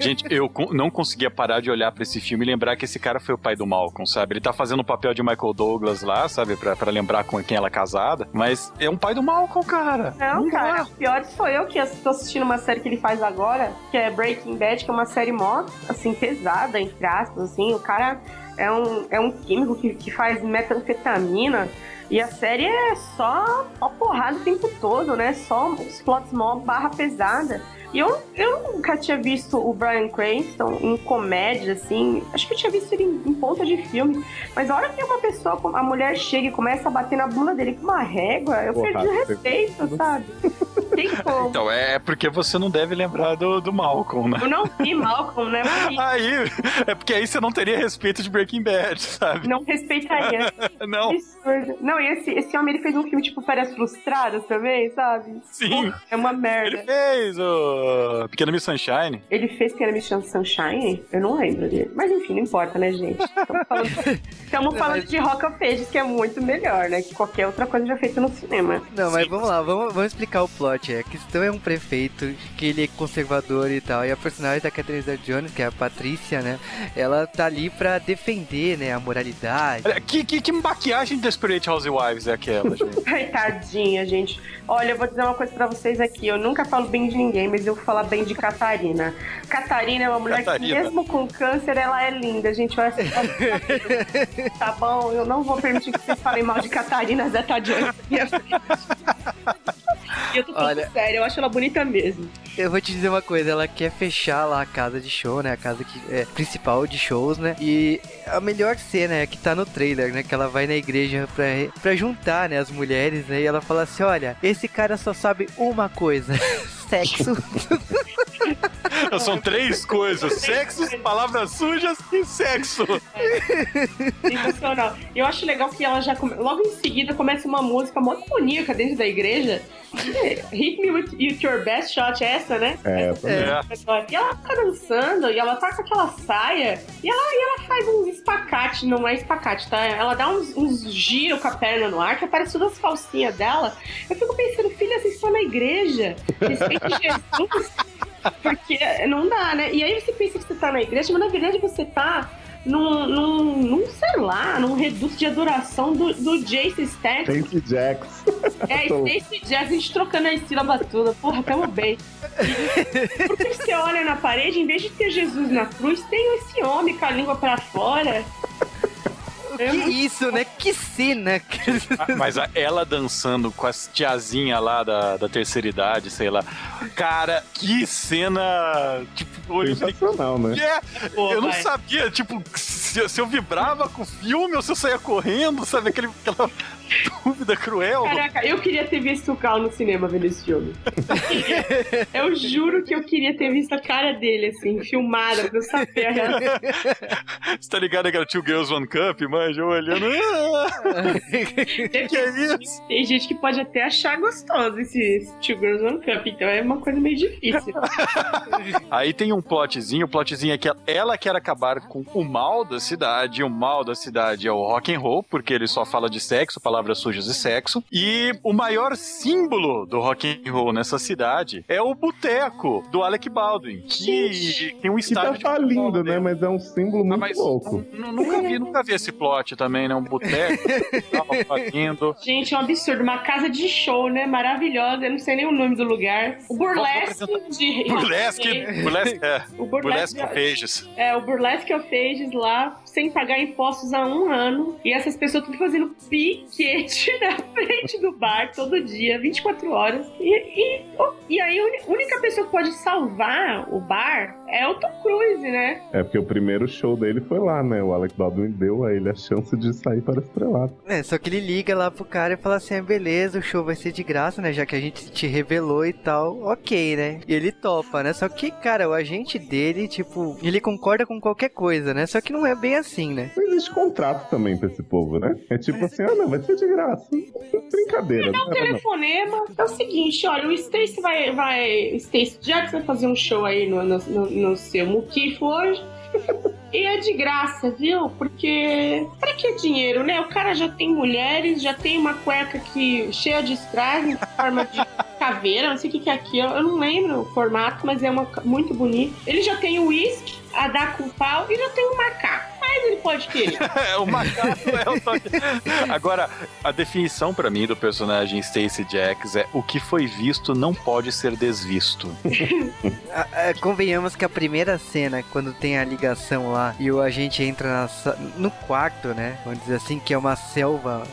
Gente, eu não conseguia parar de olhar pra esse filme e lembrar que esse cara foi o pai do Malcolm, sabe? Ele tá fazendo o papel de Michael Douglas lá, sabe? Pra, pra lembrar com quem ela é casada. Mas é um pai do Malcolm, cara. Não, dá. cara, o pior sou eu que tô assistindo uma série que ele faz agora, que é Breaking Bad, que é uma série mó, assim, pesada, entre aspas, assim. O cara é um, é um químico que, que faz metanfetamina. E a série é só, só porrada o tempo todo, né? Só os plots mó barra pesada. E eu, eu nunca tinha visto o Brian Cranston em comédia, assim. Acho que eu tinha visto ele em, em ponta de filme. Mas a hora que uma pessoa, a mulher chega e começa a bater na bunda dele com uma régua, eu Porra, perdi o respeito, sabe? Tem como. Então, é porque você não deve lembrar do, do Malcolm, né? Eu não vi Malcolm, né? Mas Aí, é porque aí você não teria respeito de Breaking Bad, sabe? não respeitaria. Não, Absurdo. Não, e esse, esse homem ele fez um filme tipo Férias Frustradas também, sabe? sim. É uma Ele merda. fez o Pequena Miss Sunshine. Ele fez Pequena Miss Sunshine? Eu não lembro dele. Mas enfim, não importa, né, gente? Estamos falando, estamos falando de Rock of Ages, que é muito melhor, né? Que qualquer outra coisa já feita no cinema. Não, mas vamos lá, vamos, vamos explicar o plot. A questão é um prefeito que ele é conservador e tal. E a personagem da Catherine Zeta-Jones, que é a Patrícia, né? Ela tá ali pra defender, né, a moralidade. Olha, que, que, que maquiagem de Desperate Housewives é aquela, gente? Ai, tadinha, gente. Olha, eu vou dizer uma coisa pra vocês aqui. Eu nunca falo bem de ninguém, mas eu vou falar bem de Catarina. Catarina é uma mulher Catarina. que, mesmo com câncer, ela é linda, gente. Eu acho que- tá bom, eu não vou permitir que vocês falem mal de Catarina Zeta eu tô falando Olha- sério, eu acho ela bonita mesmo. Eu vou te dizer uma coisa, ela quer fechar lá a casa de show, né? A casa que é principal de shows, né? E a melhor cena é que tá no trailer, né? Que ela vai na igreja pra, pra juntar, né, as mulheres, né? E ela fala assim: olha, esse cara só sabe uma coisa. Sexo. São três coisas: sexo, palavras sujas e sexo. Sensacional. Eu acho legal que ela já come... logo em seguida começa uma música muito bonita dentro da igreja. Hit me with, with your best shot, é essa, né? É, essa. É. E ela tá dançando, e ela tá com aquela saia, e ela, e ela faz uns espacate, não é espacate, tá? Ela dá uns, uns giros com a perna no ar, que aparece todas as calcinhas dela. Eu fico pensando, filha, vocês estão na igreja, respeite Jesus, porque não dá, né? E aí você pensa que você tá na igreja, mas na verdade você tá num, num, num sei lá, num reduto de adoração do, do Jason Statham. Stacey Jacks. É, Stacey Jazz, a gente trocando a sílaba toda. Porra, tamo bem. Porque você olha na parede, em vez de ter Jesus na cruz, tem esse homem com a língua pra fora. Que isso, né? Que cena. Mas ela dançando com as tiazinha lá da, da terceira idade, sei lá. Cara, que cena. Tipo, Sensacional, né? "Que é?" Pô, eu não vai. sabia, tipo, se, se eu vibrava com o filme ou se eu saía correndo, sabe? Aquele, aquela dúvida cruel. Caraca, eu queria ter visto o Cal no cinema vendo esse filme. Eu juro que eu queria ter visto a cara dele, assim, filmada, pra eu saber a reação. Você tá ligado aquela Two Girls One Cup, manja, eu olhando. "Ah, que é isso? Tem gente que pode até achar gostoso esse Two Girls One Cup, então é uma coisa meio difícil. Aí tem um plotzinho, o plotzinho é que ela quer acabar com o mal da, cidade, o mal da cidade é o rock and roll, porque ele só fala de sexo, palavras sujas e sexo. E o maior símbolo do rock and roll nessa cidade é o boteco do Alec Baldwin, que tem um Que tá estádio de falindo, né? Mas é um símbolo Ah, muito mas louco. nunca vi, nunca vi esse plot também, né? Um boteco, tava falindo. Gente, é um absurdo. Uma casa de show, né? Maravilhosa. Eu não sei nem o nome do lugar. O burlesque de. Burlesque, burlesque, é, O burlesque. burlesque pages. É, o Burlesque of Ages lá, sem pagar impostos há um ano. E essas pessoas tudo fazendo piquete na frente do bar todo dia, 24 horas. E, e, e aí a única pessoa que pode salvar o bar é o Tom Cruise, né? É porque o primeiro show dele foi lá, né? O Alec Baldwin deu a ele a chance de sair para estrelado. É, só que ele liga lá pro cara e fala assim: ah, beleza, o show vai ser de graça, né? Já que a gente te revelou e tal, ok, né? E ele topa, né? Só que, cara, o agente dele, tipo, ele concorda com qualquer coisa, né? Só que não é bem assim, né? Não existe contrato também pra esse povo, né? É tipo assim, ah não, vai ser de graça. Brincadeira, Dá não um era não. telefonema. É o seguinte, olha, o Stacy vai. vai Stacy Jackson vai fazer um show aí no, no, no, no seu Mukif hoje. E é de graça, viu? Porque pra que dinheiro, né? O cara já tem mulheres, já tem uma cueca que cheia de estrago em forma de caveira, não sei o que, que é aquilo. Eu não lembro o formato, mas é uma, muito bonito. Ele já tem o uísque, a dar com pau e já tem o macaco. Mas ele pode querer. É, o macaco é o toque. Agora, a definição pra mim do personagem Stacy Jacks é o que foi visto não pode ser desvisto. Convenhamos que a primeira cena, quando tem a ligação lá e o agente entra na no quarto, né? Vamos dizer assim, que é uma selva,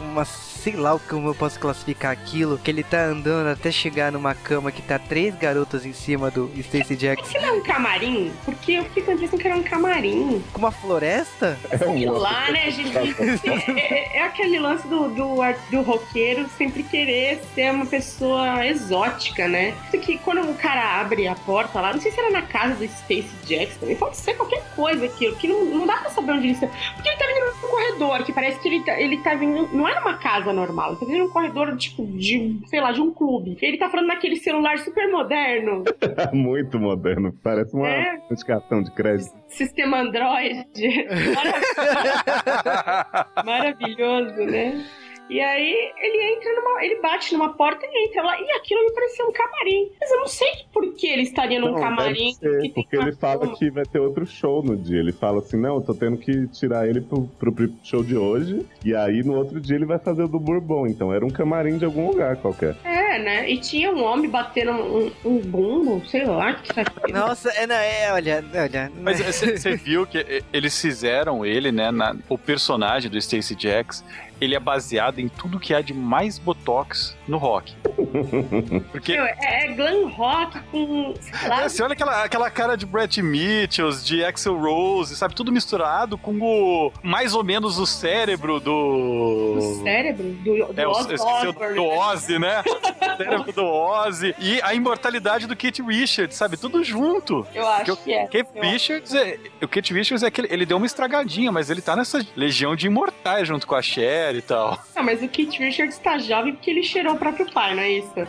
uma sei lá como eu posso classificar aquilo, que ele tá andando até chegar numa cama que tá três garotas em cima do Stacy Jackson Aquilo é um camarim? Porque eu fiquei com a impressão que era um camarim. com uma floresta? É um lá, né, gente? É, é- é aquele lance do, do, ar- do roqueiro sempre querer ser uma pessoa exótica, né? Isso que quando o cara abre a porta lá, não sei se era na casa do Stacy Jackson também, pode ser qualquer coisa aquilo, que não, não dá pra saber onde ele está. Porque ele tá vindo num corredor, que parece que ele tá, ele tá vindo. Não é numa casa normal, ele tá vindo num corredor, tipo, de, sei lá, de um clube. Ele tá falando naquele celular super moderno, Muito moderno. Parece uma É. notificação de crédito. sistema Android. Maravilhoso, né? E aí ele entra numa. Ele bate numa porta e entra lá. E aquilo me pareceu um camarim. Mas eu não sei por que ele estaria num Não, camarim. deve ser, que tem porque ele fala que vai ter outro show no dia. Ele fala assim, não, eu tô tendo que tirar ele pro, pro show de hoje. E aí no outro dia ele vai fazer o do Bourbon. Então era um camarim de algum lugar qualquer. É, né? E tinha um homem batendo um, um bumbo, sei lá, o que tá Nossa, é, não, é, olha, olha. Mas você viu que eles fizeram ele, né? na- o personagem do Stacy Jacks, ele é baseado em tudo que há de mais botox no rock. Porque Meu, é, é glam rock com. Sei lá, É, você olha aquela, aquela cara de Brett Mitchells, de Axel Rose, sabe? Tudo misturado com o. mais ou menos o cérebro do. o cérebro do, do É, o, Ozzy eu esqueci do Ozzy, né? O cérebro do Ozzy. E a imortalidade do Kate Richards, sabe? Tudo junto. Eu acho Porque que é. Kate Eu Richards é, o Kate Richards é aquele, ele deu uma estragadinha, mas ele tá nessa legião de imortais junto com a Cher e tal. Não, mas o Kit Richards tá jovem porque ele cheirou o próprio pai, não é isso?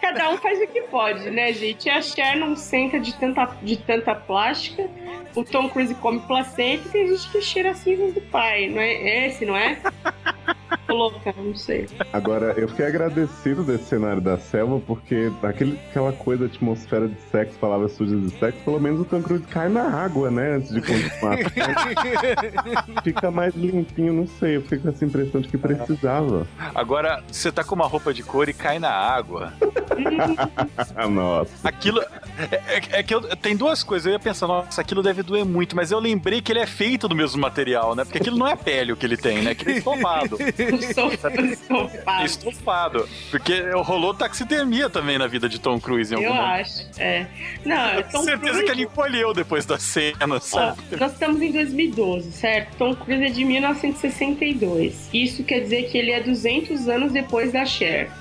Cada um faz o que pode, né, gente? A Cher não senta de tanta, de tanta plástica, o Tom Cruise come placenta e tem gente que cheira as cinzas do pai, não é esse, não é? Louca, não sei. Agora, eu fiquei agradecido desse cenário da selva, porque aquele, aquela coisa, atmosfera de sexo, palavras sujas de sexo, pelo menos o Tom Cruise cai na água, né? Antes de continuar. Fica mais limpinho, não sei. Eu fiquei com essa impressão de que precisava. Agora, você tá com uma roupa de cor e cai na água. Ah, nossa. Aquilo. É, é- é que eu, tem duas coisas. Eu ia pensar, nossa, aquilo deve doer muito, mas eu lembrei que ele é feito do mesmo material, né? Porque aquilo não é pele o que ele tem, né? Aquele é estofado. Fácil. estofado. Porque rolou taxidermia também na vida de Tom Cruise em Eu algum momento. acho, é. Não, Eu Tom certeza Cruise- que ele encolheu depois da cena, Ó, sabe? nós estamos em 2012, certo? Tom Cruise é de 1962. Isso quer dizer que ele é 200 anos depois da Cher.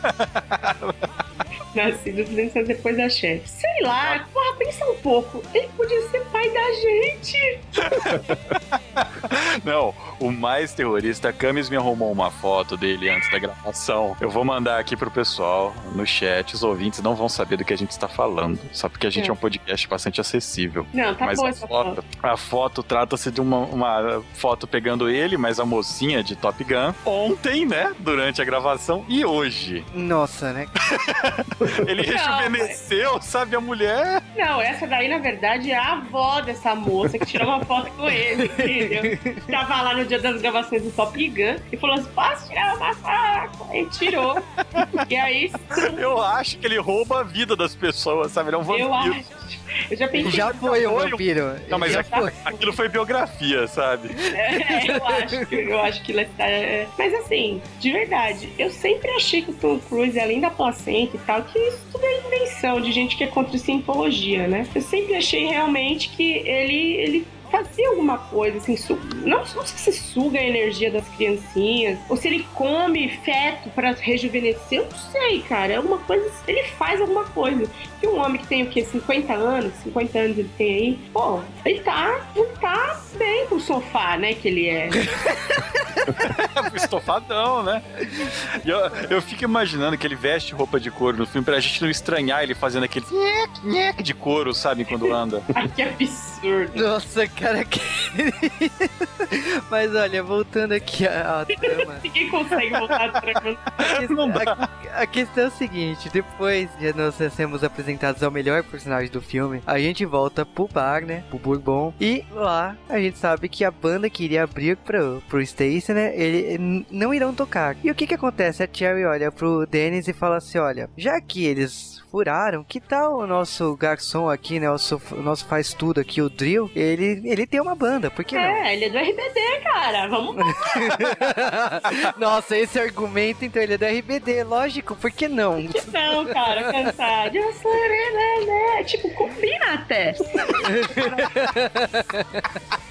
Nascido 200 anos depois da Cher. Sei lá, porra, pensa um pouco. Ele podia ser pai da gente. Não, o mais terrorista, a Camis me arrumou uma foto dele antes da gravação. Eu vou mandar aqui pro pessoal no chat. Os ouvintes não vão saber do que a gente está falando. Só porque a gente é, É. um podcast bastante acessível. Não, tá mas boa a essa foto, foto. a foto trata-se de uma, uma foto pegando ele, mas a mocinha de Top Gun, ontem, né? Durante a gravação e hoje. Nossa, né? Ele rejuvenesceu, sabe? A mulher. Não, essa daí, na verdade, é a avó dessa moça que tirou uma foto com ele, entendeu? Tava lá no dia das gravações do Top Gun e falou assim: posso tirar uma foto? E tirou. E aí, Eu acho que ele rouba a vida das pessoas, sabe? Ele é um vampiro. eu acho. Eu já pensei. Já foi um- vampiro. Não, mas já aquilo, foi. aquilo foi biografia, sabe? É, eu acho que eu acho que ele está. é. Mas assim, de verdade, eu sempre achei que o Tom Cruise, além da placenta e tal, que isso tudo é invenção de gente que é contra a cientologia, né? Eu sempre achei realmente que ele, ele fazia alguma coisa, assim, su- não, não sei se suga a energia das criancinhas, ou se ele come feto pra rejuvenescer, eu não sei, cara. É uma coisa. Ele faz alguma coisa. Que um homem que tem o quê? 50 anos, 50 anos ele tem aí, pô, ele tá, ele tá bem com o sofá, né? Que ele é. Estofadão, né? E eu, eu fico imaginando que ele veste roupa de couro no filme pra gente não estranhar ele fazendo aquele nhec, nhec de couro, sabe? Quando anda. Ai, que absurdo. Nossa, cara, que... Mas olha, voltando aqui à, à trama. Ninguém consegue voltar atrás. A questão, a- a questão é o seguinte: depois de nós sermos apresentados ao melhor personagem do filme, a gente volta pro bar, né? Pro Bourbon. E lá a gente sabe que a banda que iria abrir pro, pro Stacy, né? Ele não irão tocar. E o que que acontece? A Cherry olha pro Dennis e fala assim: olha, já que eles furaram, que tal o nosso garçom aqui, né? O, nosso- nosso faz tudo aqui, o Drill? Ele, ele tem uma banda, por que não? É, ele é do RBD, cara. Vamos lá. Nossa, esse argumento, então, ele é do RBD, lógico, por que não? Não, cara, cantar. Eu sou RBD. Tipo, combina até.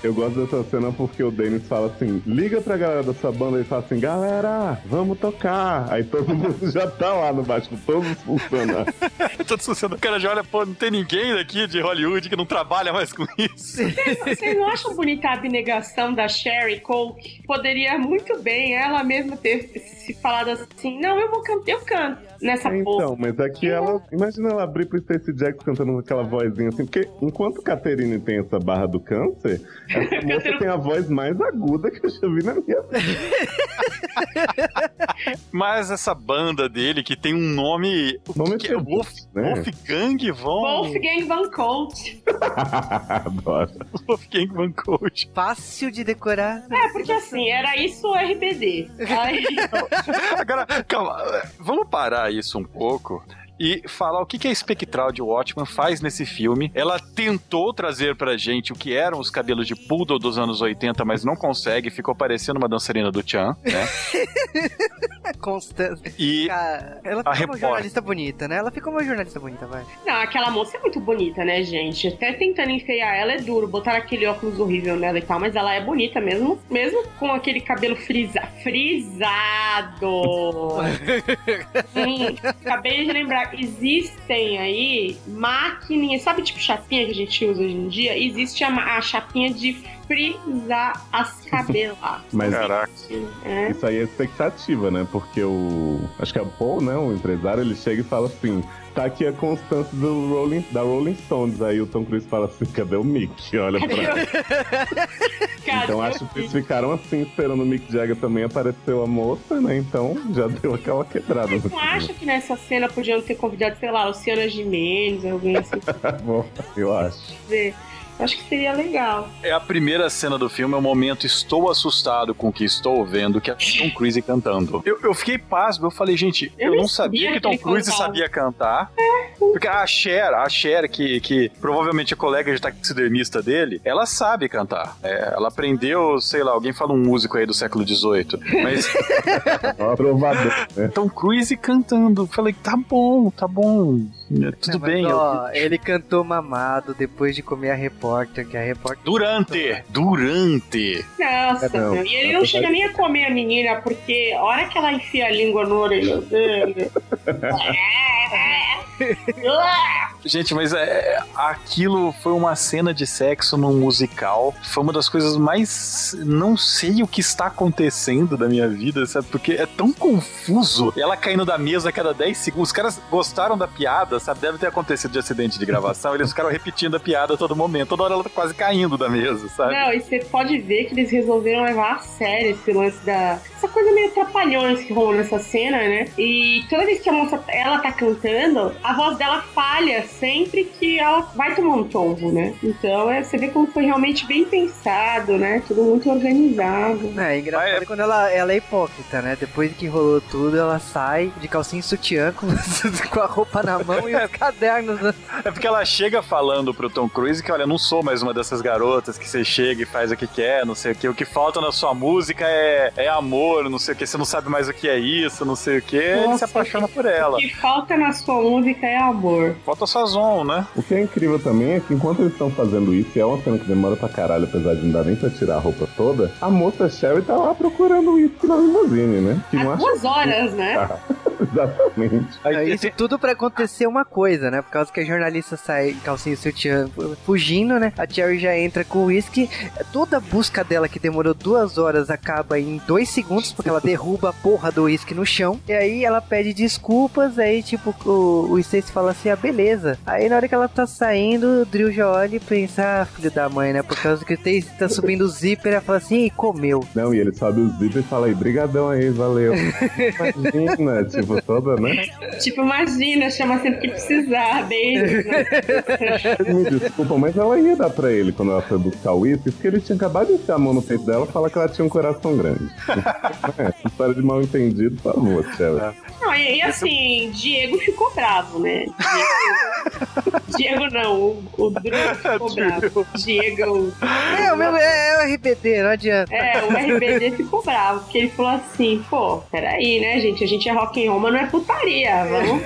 Eu gosto dessa cena porque o Dennis fala assim: liga pra galera da sua banda e fala assim: galera, vamos tocar. Aí todo mundo já tá lá no baixo, todos os funcionários. Todo sucedendo. O cara já olha, pô, não tem ninguém daqui de Hollywood que não trabalha mais com isso. Vocês não acham bonita a abnegação da Sherry Coke? Poderia muito bem ela mesma ter se falado assim: não, eu vou cantar, eu canto nessa porra. Então, mas aqui ela. Imagina ela abrir pro Stacey Jackson cantando aquela vozinha assim, porque enquanto Caterine tem essa barra do câncer, essa moça tem a voz mais aguda que eu já vi na minha vida. Mas essa banda dele, que tem um nome. o Nome que é? Wolf, né? Wolfgang von. Wolfgang Van Colt. Adoro. Wolfgang Van Coach. Fácil de decorar. É, porque assim, era isso o RBD. Aí, Agora, calma, vamos parar isso um pouco. E falar o que que a espectral de Watchman faz nesse filme. Ela tentou trazer pra gente o que eram os cabelos de poodle dos anos 80, mas não consegue, ficou parecendo uma dançarina do Chan, né? Constância. E Cara, ela A ficou uma repórter. jornalista bonita, né? Ela ficou uma jornalista bonita, vai. não, aquela moça é muito bonita, né, gente? Até tentando enfeiar ela é duro, botar aquele óculos horrível nela e tal, mas ela é bonita mesmo, mesmo com aquele cabelo frisa, frisado. Sim, acabei de lembrar, existem aí maquininhas, sabe tipo chapinha que a gente usa hoje em dia? Existe a, a chapinha de frisar as cabelos. Mas Caraca. É. isso aí é expectativa, né? Porque o. Acho que é o Paul, né? O empresário, ele chega e fala assim. Tá aqui a constância do Rolling, da Rolling Stones. Aí o Tom Cruise fala assim: cadê o Mick? Olha pra Cara, Então acho que eles ficaram assim, esperando o Mick Jagger também apareceu a moça, né? Então já deu aquela quebrada. Mas não acha que nessa cena podiam ter convidado, sei lá, Luciana Gimenez, alguém assim, Bom, eu acho. Acho que seria legal. é a primeira cena do filme, é o momento estou assustado com o que estou vendo, que é Tom Cruise cantando. Eu, eu fiquei pasmo, eu falei, gente, eu, Eu não sabia sabia que Tom Cruise cantava. sabia cantar. Porque a Cher, a Cher, que, que provavelmente é colega de taxidermista dele, ela sabe cantar. É, ela aprendeu, sei lá, alguém fala um músico aí do século XVIII. Mas Aprovador, né? Tom Cruise cantando. Falei, tá bom, tá bom. Tudo Não, mas, bem. eu- Ó, ele cantou mamado depois de comer a repórter, que a repórter. Durante, durante. Nossa, É, não. meu. e ele não chega nem a comer a menina, porque a hora que ela enfia a língua no orelha dele. Gente, mas é, aquilo foi uma cena de sexo num musical. Foi uma das coisas mais. Não sei o que está acontecendo da minha vida, sabe? Porque é tão confuso. Ela caindo da mesa a cada 10 segundos. Os caras gostaram da piada, sabe? Deve ter acontecido de acidente de gravação. Eles ficaram repetindo a piada a todo momento. Toda hora ela tá quase caindo da mesa, sabe? Não, e você pode ver que eles resolveram levar a sério esse lance da. Essa coisa meio trapalhões que rolou nessa cena, né? E toda vez que a moça ela tá cantando, a voz dela falha sempre que ela vai tomar um tombo, né? Então é, você vê como foi realmente bem pensado, né? Tudo muito organizado. É, engraçado Mas é- quando ela, ela é hipócrita, né? Depois que rolou tudo, ela sai de calcinha e sutiã com, com a roupa na mão e os cadernos. né? É porque ela chega falando pro Tom Cruise que, olha, eu não sou mais uma dessas garotas que você chega e faz o que quer, não sei o que. O que falta na sua música é, é amor, não sei o que. Você não sabe mais o que é isso, não sei o que. Ele se apaixona por ela. O que falta na sua música é amor. Falta sazon, né? O que é incrível também é que enquanto eles estão fazendo isso, e é uma cena que demora pra caralho, apesar de não dar nem pra tirar a roupa toda, a moça Sherry tá lá procurando uísque na limusine, né? Que Há acha- duas horas, né? Exatamente. Aí, É, Isso tudo pra acontecer uma coisa, né? Por causa que a jornalista sai em calcinha e sutiã fugindo, né? A Cherry já entra com o uísque. Toda a busca dela, que demorou duas horas, acaba em dois segundos, porque ela derruba a porra do uísque no chão. E aí ela pede desculpas, aí tipo, o, o Stacy fala assim, ah, beleza. Aí na hora que ela tá saindo, o Drill já olha e pensa, ah, filho da mãe, né? Por causa que o Stacy tá subindo o zíper, ela fala assim, e comeu. Não, e ele sobe os zíper e fala aí, brigadão aí, valeu. Imagina, tipo, toda, né? Tipo, imagina, chama sempre que precisar, beijo. Me desculpa, mas ela ia dar pra ele quando ela foi buscar o uísque, porque ele tinha acabado de enfiar a mão no peito dela e falar que ela tinha um coração grande. é, história de mal entendido, por favor, Sherry. E, e assim, Diego ficou bravo, né? Diego, Diego não, o, o ficou bravo. Diego. É, o mesmo, é, é o RBD, não adianta. É, o RBD ficou bravo, porque ele falou assim, pô, peraí, né, gente? A gente é rock and roll, mas não é putaria, vamos.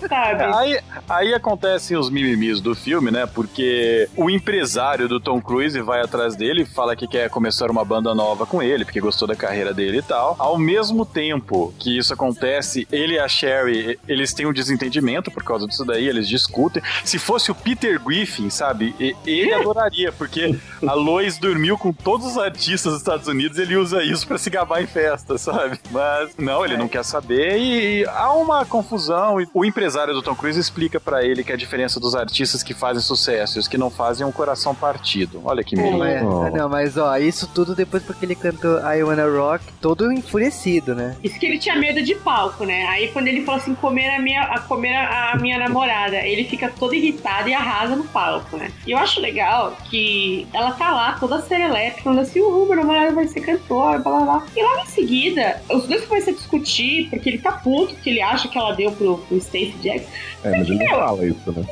Sabe? Aí, aí acontecem os mimimis do filme, né? Porque o empresário do Tom Cruise vai atrás dele, fala que quer começar uma banda nova com ele, porque gostou da carreira dele e tal. Ao mesmo tempo que isso acontece, ele e a Sherry, eles têm um desentendimento por causa disso daí, eles discutem. Se fosse o Peter Griffin, sabe? Ele adoraria, porque a Lois dormiu com todos os artistas dos Estados Unidos, ele usa isso pra se gabar em festa, sabe? Mas não, ele não quer saber e, e há uma confusão. E o empresário do Tom Cruise explica pra ele que a diferença dos artistas que fazem sucesso e os que não fazem é um coração partido. Olha que meio. é, Oh. não, mas ó, isso tudo depois porque ele cantou I Wanna Rock, todo enfurecido, né? Isso que ele tinha medo de palco, né? Aí quando ele falou assim, comer a minha, a comer a minha namorada, ele fica todo irritado e arrasa no palco, né? E eu acho legal que ela tá lá, toda serelepe, falando assim, uhul, meu namorado vai ser cantor, blá blá blá. E logo em seguida, os dois começam a discutir, porque ele tá puto, que ele acha que ela deu pro, pro Stacey Jackson. É, mas ele não fala isso, né?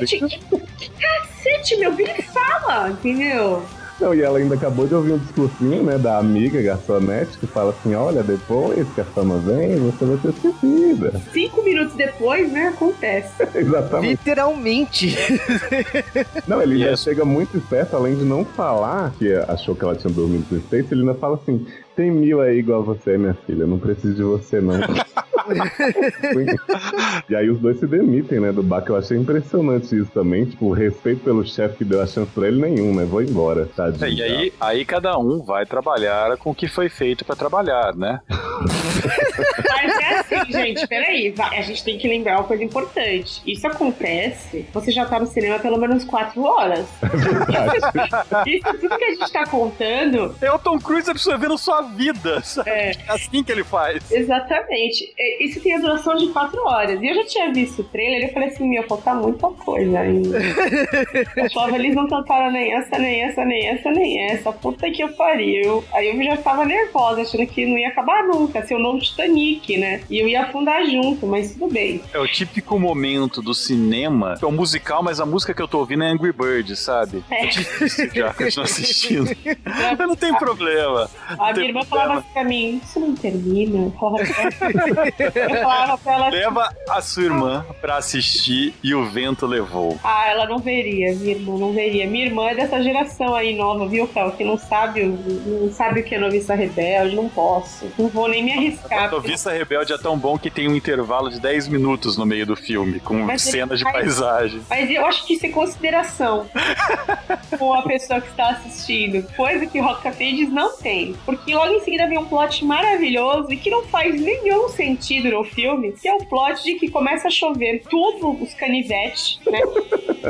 Gente, que, que cacete, meu, vira e fala, entendeu? Não, e ela ainda acabou de ouvir um discursinho, né, da amiga garçonete, que fala assim, olha, depois que a fama vem, você vai ser esquecida. Cinco minutos depois, né, acontece. Exatamente. Literalmente. Não, ele ainda Yes. chega muito esperto, além de não falar que achou que ela tinha dormido com o Stacy, ele ainda fala assim, tem mil aí igual a você, minha filha, não preciso de você, não. e aí os dois se demitem, né, do bar, que eu achei impressionante isso também, tipo, o respeito pelo chefe que deu a chance pra ele nenhum, né, vou embora, tadinho. É, E aí, aí cada um vai trabalhar com o que foi feito pra trabalhar, né? Mas é assim, gente, peraí. A gente tem que lembrar uma coisa importante. Isso acontece, você já tá no cinema pelo menos quatro horas. Isso tudo que a gente tá contando, É o Tom Cruise absorvendo sua vida, sabe? É. É assim que ele faz. exatamente. Isso tem a duração de quatro horas. E eu já tinha visto o trailer e eu falei assim, meu, falta muita coisa ainda. Eu falava, eles não cantaram nem essa, nem essa, nem essa, nem essa. Puta que eu pariu. Aí eu já tava nervosa, achando que não ia acabar nunca. Ser o novo Titanic, né? E eu ia afundar junto, mas tudo bem. É o típico momento do cinema. É um musical, mas a música que eu tô ouvindo é Angry Birds, sabe? É. É difícil já continuar assistindo. Mas não tem problema. A Tem minha irmã falava assim pra mim, isso não termina? Eu falava pra ela, eu falava pra ela assim, Leva a sua irmã pra assistir e o vento levou. ah, ela não veria, minha irmã não veria. Minha irmã é dessa geração aí nova, viu, Fel? Que não sabe, o- não sabe o que é noviça rebelde, não posso. Não vou nem me arriscar. porque- Noviça Rebelde é tão bom que tem um intervalo de 10 minutos no meio do filme, com Mas ele cenas de paisagem. Mas eu acho que isso é consideração com a pessoa que está assistindo. Coisa que Rock Cafés não tem. Porque logo em seguida vem um plot maravilhoso e que não faz nenhum sentido no filme, que é o plot de que começa a chover tudo os canivetes, né?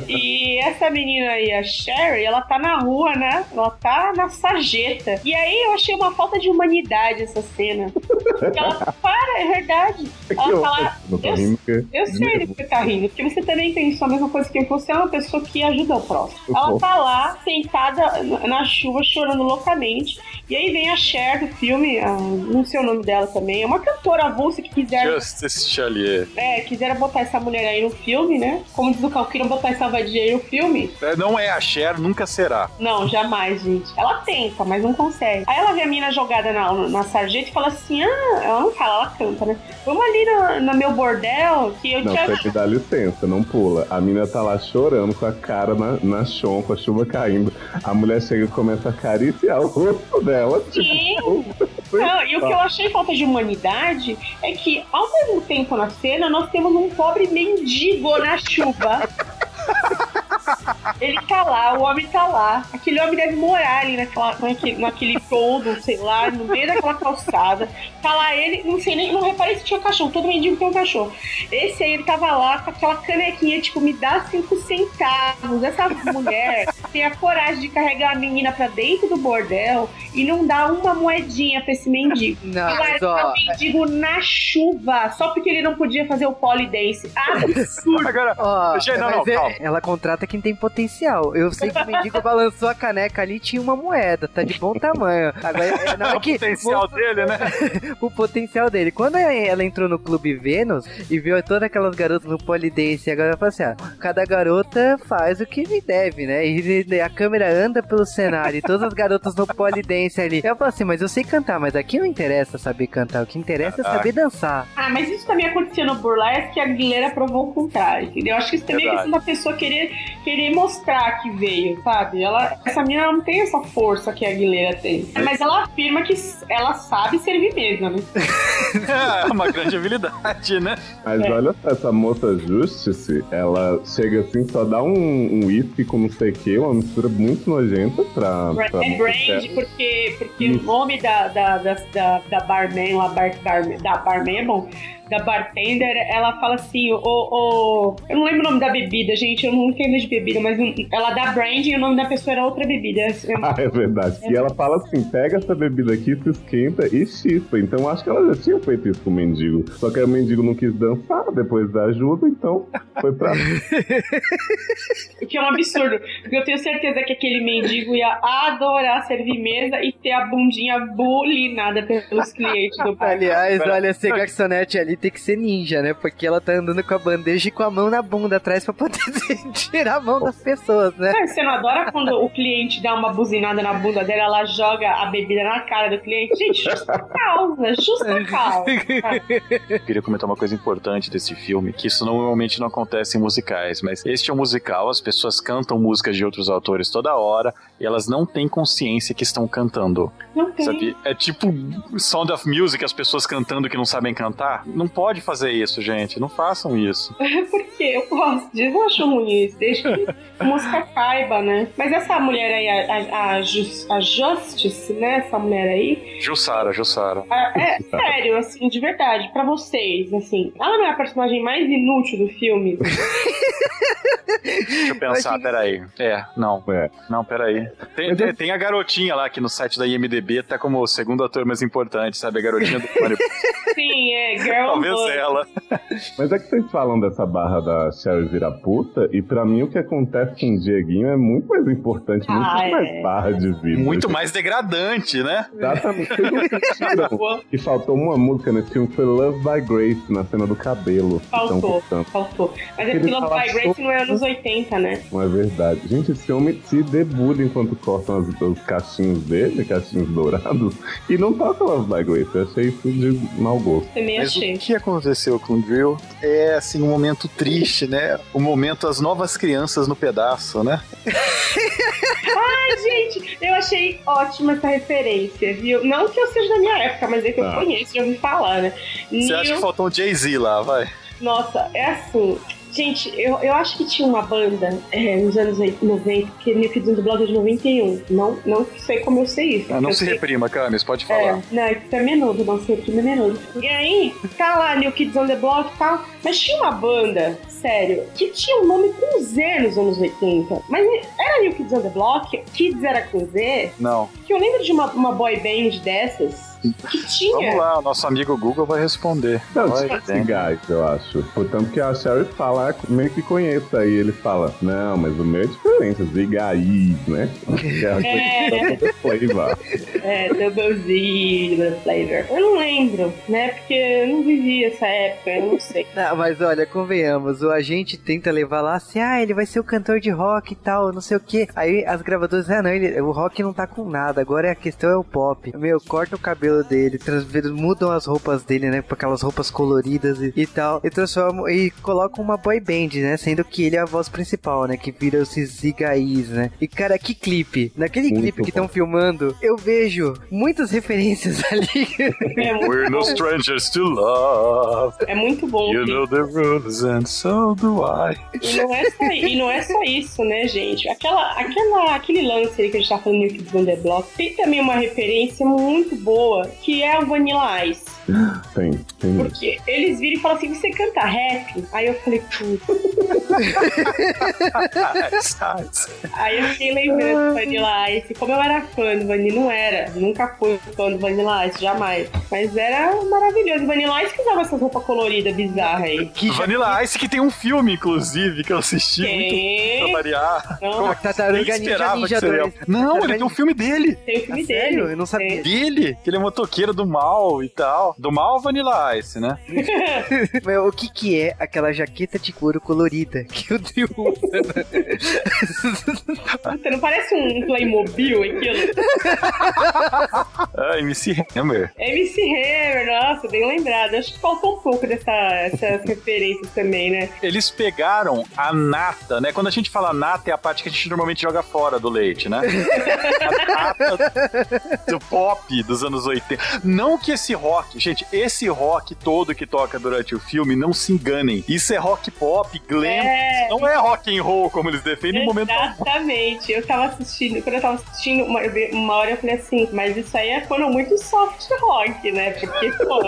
E essa menina aí, a Sherry, ela tá na rua, né? Ela tá na sarjeta. E aí eu achei uma falta de humanidade essa cena. Porque ela para, é verdade. Ela Eu- tá lá. Eu, rindo porque- eu sei que você tá rindo, porque você também pensou a mesma coisa que eu. Você é uma pessoa que ajuda o próximo. Ela tá lá, sentada na chuva, chorando loucamente. E aí vem a Cher do filme, ah, não sei o nome dela também. É uma cantora avulsa que quiseram, Justice Chalier. é, quiseram botar essa mulher aí no filme, né? Como diz o Cal, queriam botar essa vadia aí no filme. É, Não é a Cher, nunca será. Não, jamais, gente. Ela tenta, mas não consegue. Aí ela vê a mina jogada na, na sarjeta e fala assim: ah, ela não fala, ela canta, né? Vamos ali na- no, meu bordel que eu Não, te você me dá licença, não pula. A menina tá lá chorando com a cara na, na chão, com a chuva caindo. A mulher chega e começa a acariciar o rosto dela. Sim. Tipo, Não, e o que eu achei falta de humanidade é que, ao mesmo tempo na cena, nós temos um pobre mendigo na chuva. Ele tá lá, o homem tá lá. Aquele homem deve morar ali naquela, naquele, naquele todo, sei lá, no meio daquela calçada. Tá lá ele, não sei nem, não reparei se tinha cachorro, todo mendigo tem um cachorro. Esse aí, ele tava lá com aquela canequinha, tipo, me dá cinco centavos. Essa mulher tem a coragem de carregar a menina pra dentro do bordel e não dar uma moedinha pra esse mendigo. Não, tá mendigo na chuva, só porque ele não podia fazer o polidense. Absurdo! Agora, Ó, Gente, não, não, é- calma. ela contrata quem tem potencial. Eu sei que o mendigo balançou a caneca ali e tinha uma moeda, tá de bom tamanho. Agora, é, na hora o que potencial dele, né? o potencial dele. Quando ela entrou no Clube Vênus e viu todas aquelas garotas no polidense, agora ela fala assim: ah, cada garota faz o que lhe deve, né? E a câmera anda pelo cenário e todas as garotas no polidense ali. Eu falo assim, mas eu sei cantar, mas aqui não interessa saber cantar, o que interessa é saber dançar. Ah, mas isso também acontecia no Burlesque que a Aguilera provou o contrário, entendeu? Eu acho que isso também é questão da pessoa querer, querer mostrar que veio, sabe? Ela, essa menina não tem essa força que a Aguilera tem. Mas ela afirma que ela sabe servir mesa, né? É uma grande habilidade, né? Mas É. olha só, essa moça Justice, ela chega assim, só dá um um uísque com não sei o que, uma mistura muito nojenta pra. pra É brand, porque, porque o nome da, da, da, da, da barman, lá, bar, bar, da barman é bom, da bartender, ela fala assim, o, o, eu não lembro o nome da bebida, gente, eu não entendo de bebida, mas ela dá brand e o nome da pessoa era outra bebida. Ah, é verdade. E ela fala assim: pega essa bebida aqui, se esquenta e chispa. Então acho que ela já tinha feito isso com o mendigo. Só que aí o mendigo não quis dançar depois da ajuda, então foi pra. O que é um absurdo, porque eu tenho certeza que aquele mendigo ia adorar servir mesa e ter a bundinha bulinada pelos clientes do. Aliás, olha, ser garçonete ali tem que ser ninja, né? Porque ela tá andando com a bandeja e com a mão na bunda atrás pra poder tirar a mão das pessoas, né? Você não adora quando o cliente dá uma buzinada na bunda dela, ela joga a bebida na cara do cliente? Gente, justa causa, justa causa. Eu queria comentar uma coisa importante desse filme, que isso normalmente não acontece em musicais, mas este é um musical, as pessoas cantam músicas de outros autores toda hora e elas não têm consciência que estão cantando. Não tem. Sabe? É tipo Sound of Music, as pessoas cantando que não sabem cantar. Não pode fazer isso, gente. Não façam isso. Por quê? Eu gosto disso, eu não acho ruim isso. Deixa que a música caiba, né? Mas essa mulher aí, a, a, a, Jus- a Justice, né? Essa mulher aí, Jussara, Jussara. a- é sério, assim, de verdade, pra vocês, assim, ela não é a personagem mais inútil do filme. Deixa eu pensar, achei- peraí. É, não. É. Não, peraí. Tem, Mas tem, tem a garotinha lá que no site da IMDB tá como o segundo ator mais importante, sabe? A garotinha do Pânico. Sim, é Girl Talvez ela. Mas é que vocês falam dessa barra da Sherry virar puta, e pra mim o que acontece com o Dieguinho é muito mais importante, muito Ah, mais é. barra de vida. Muito mais degradante, né? Exatamente. Que faltou uma música nesse filme, foi Love by Grace, na cena do cabelo. Faltou, faltou. Mas é que Love by Grace não é anos 80, né? Não é verdade. Gente, esse homem se debulha enquanto cortam as- os cachinhos dele, cachinhos dourados, e não toca Love by Grace. Eu achei isso de mau gosto. Também achei. O que aconteceu com o Drill é, assim, um momento triste, né? O momento as novas crianças no pedaço, né? Ai, gente, eu achei ótima essa referência, viu? Não que eu seja da minha época, mas é que eu Tá. conheço, já ouvi falar, né? Você acha que faltou um Jay-Z lá, vai? Nossa, é assim. Gente, eu, eu acho que tinha uma banda é, nos anos 90, que New Kids on the Block é de 91. Não, não sei como eu sei isso. Ah, não se sei- reprima, Camis, pode É, falar. não, é que você é menoso, não sei porque é menoso. E aí, tá lá, New Kids on the Block e tal. Mas tinha uma banda, sério, que tinha um nome com Z nos anos 80. Mas era New Kids on the Block, Kids era com Z, Não. que eu lembro de uma, uma boy band dessas que tinha. Vamos lá, o nosso amigo Google vai responder. Não, Vai, tem. Guys, eu acho. Portanto que a Sherry fala, meio que conheça. Aí ele fala, não, mas o meu é diferente, Zigaiz, né? É É. flavor. É, Double Z, Flavor. Eu não lembro, né? Porque eu não vivi essa época, eu não sei. Não, mas olha, convenhamos, o agente tenta levar lá assim, ah, ele vai ser o cantor de rock e tal, não sei o que. Aí as gravadoras, ah, não, ele, o rock não tá com nada, agora a questão é o pop. Meu, corta o cabelo dele, trans- mudam as roupas dele, né, pra aquelas roupas coloridas e, e tal, e transformam, e colocam uma boy band, né, sendo que ele é a voz principal, né, que vira esses zigaís, né. E cara, que clipe, naquele Muito clipe que bom. estão filmando, eu vejo muitas referências ali. É muito, We're no strangers to love. É muito bom. You know the rules and so do I. E não, é só, e não é só isso, né, gente? Aquela, aquela, aquele lance que a gente tá falando New Kids on the Block tem também uma referência muito boa, que é o Vanilla Ice. Tem, tem. Porque eles viram e falam assim, você canta rap? Aí eu falei, putz. Aí eu fiquei lembrando do Vanilla Ice. Como eu era fã do Vanilla, não era. Nunca fui fã do Vanilla Ice, jamais. Mas era maravilhoso. Vanilla Ice que usava essas roupas coloridas bizarras aí. que já Vanilla Ice que tem um filme, inclusive, que eu assisti muito pra variar. Não. Tartaruga Ninguém Ninja Ninja que seria. 2. Não, ele tem um filme dele. tem o filme Ah, dele. sério? Eu não sabia. Dele, que ele é motoqueiro do mal e tal. Do mal Vanilla Ice, né? Meu, o que que é aquela jaqueta de couro colorida que o Drew usa? Puta, não parece um Playmobil aquilo? Ah, MC Hammer. MC Hammer, nossa, bem lembrado. Acho que faltou um pouco dessas referências também, né? Eles pegaram a nata, né? Quando a gente fala nata, é a parte que a gente normalmente joga fora do leite, né? A nata do pop dos anos 80. Não que esse rock, gente, esse rock todo que toca durante o filme, não se enganem. Isso é rock pop, glam. É. Não é rock and roll, como eles defendem em momento. Exatamente. Eu tava assistindo, quando eu tava assistindo, uma, uma hora eu falei assim, mas isso aí é quando muito soft rock, né? Porque, pô,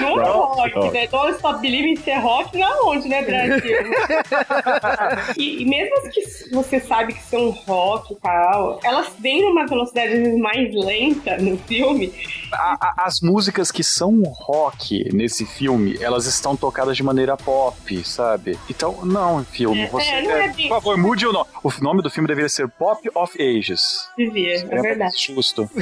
não é Soft rock, rock. né? Don't Stop Believing ser rock na onde, né, Brasil? e, e mesmo as que você sabe que são rock e tal, elas vêm numa velocidade às vezes, mais lenta no filme. A- a- as músicas que são rock nesse filme, elas estão tocadas de maneira pop, sabe? Então, não, filme, É, você. é, não é é, por favor, mude o nome. O nome do filme deveria ser Pop of Ages. Devia, é verdade. Justo.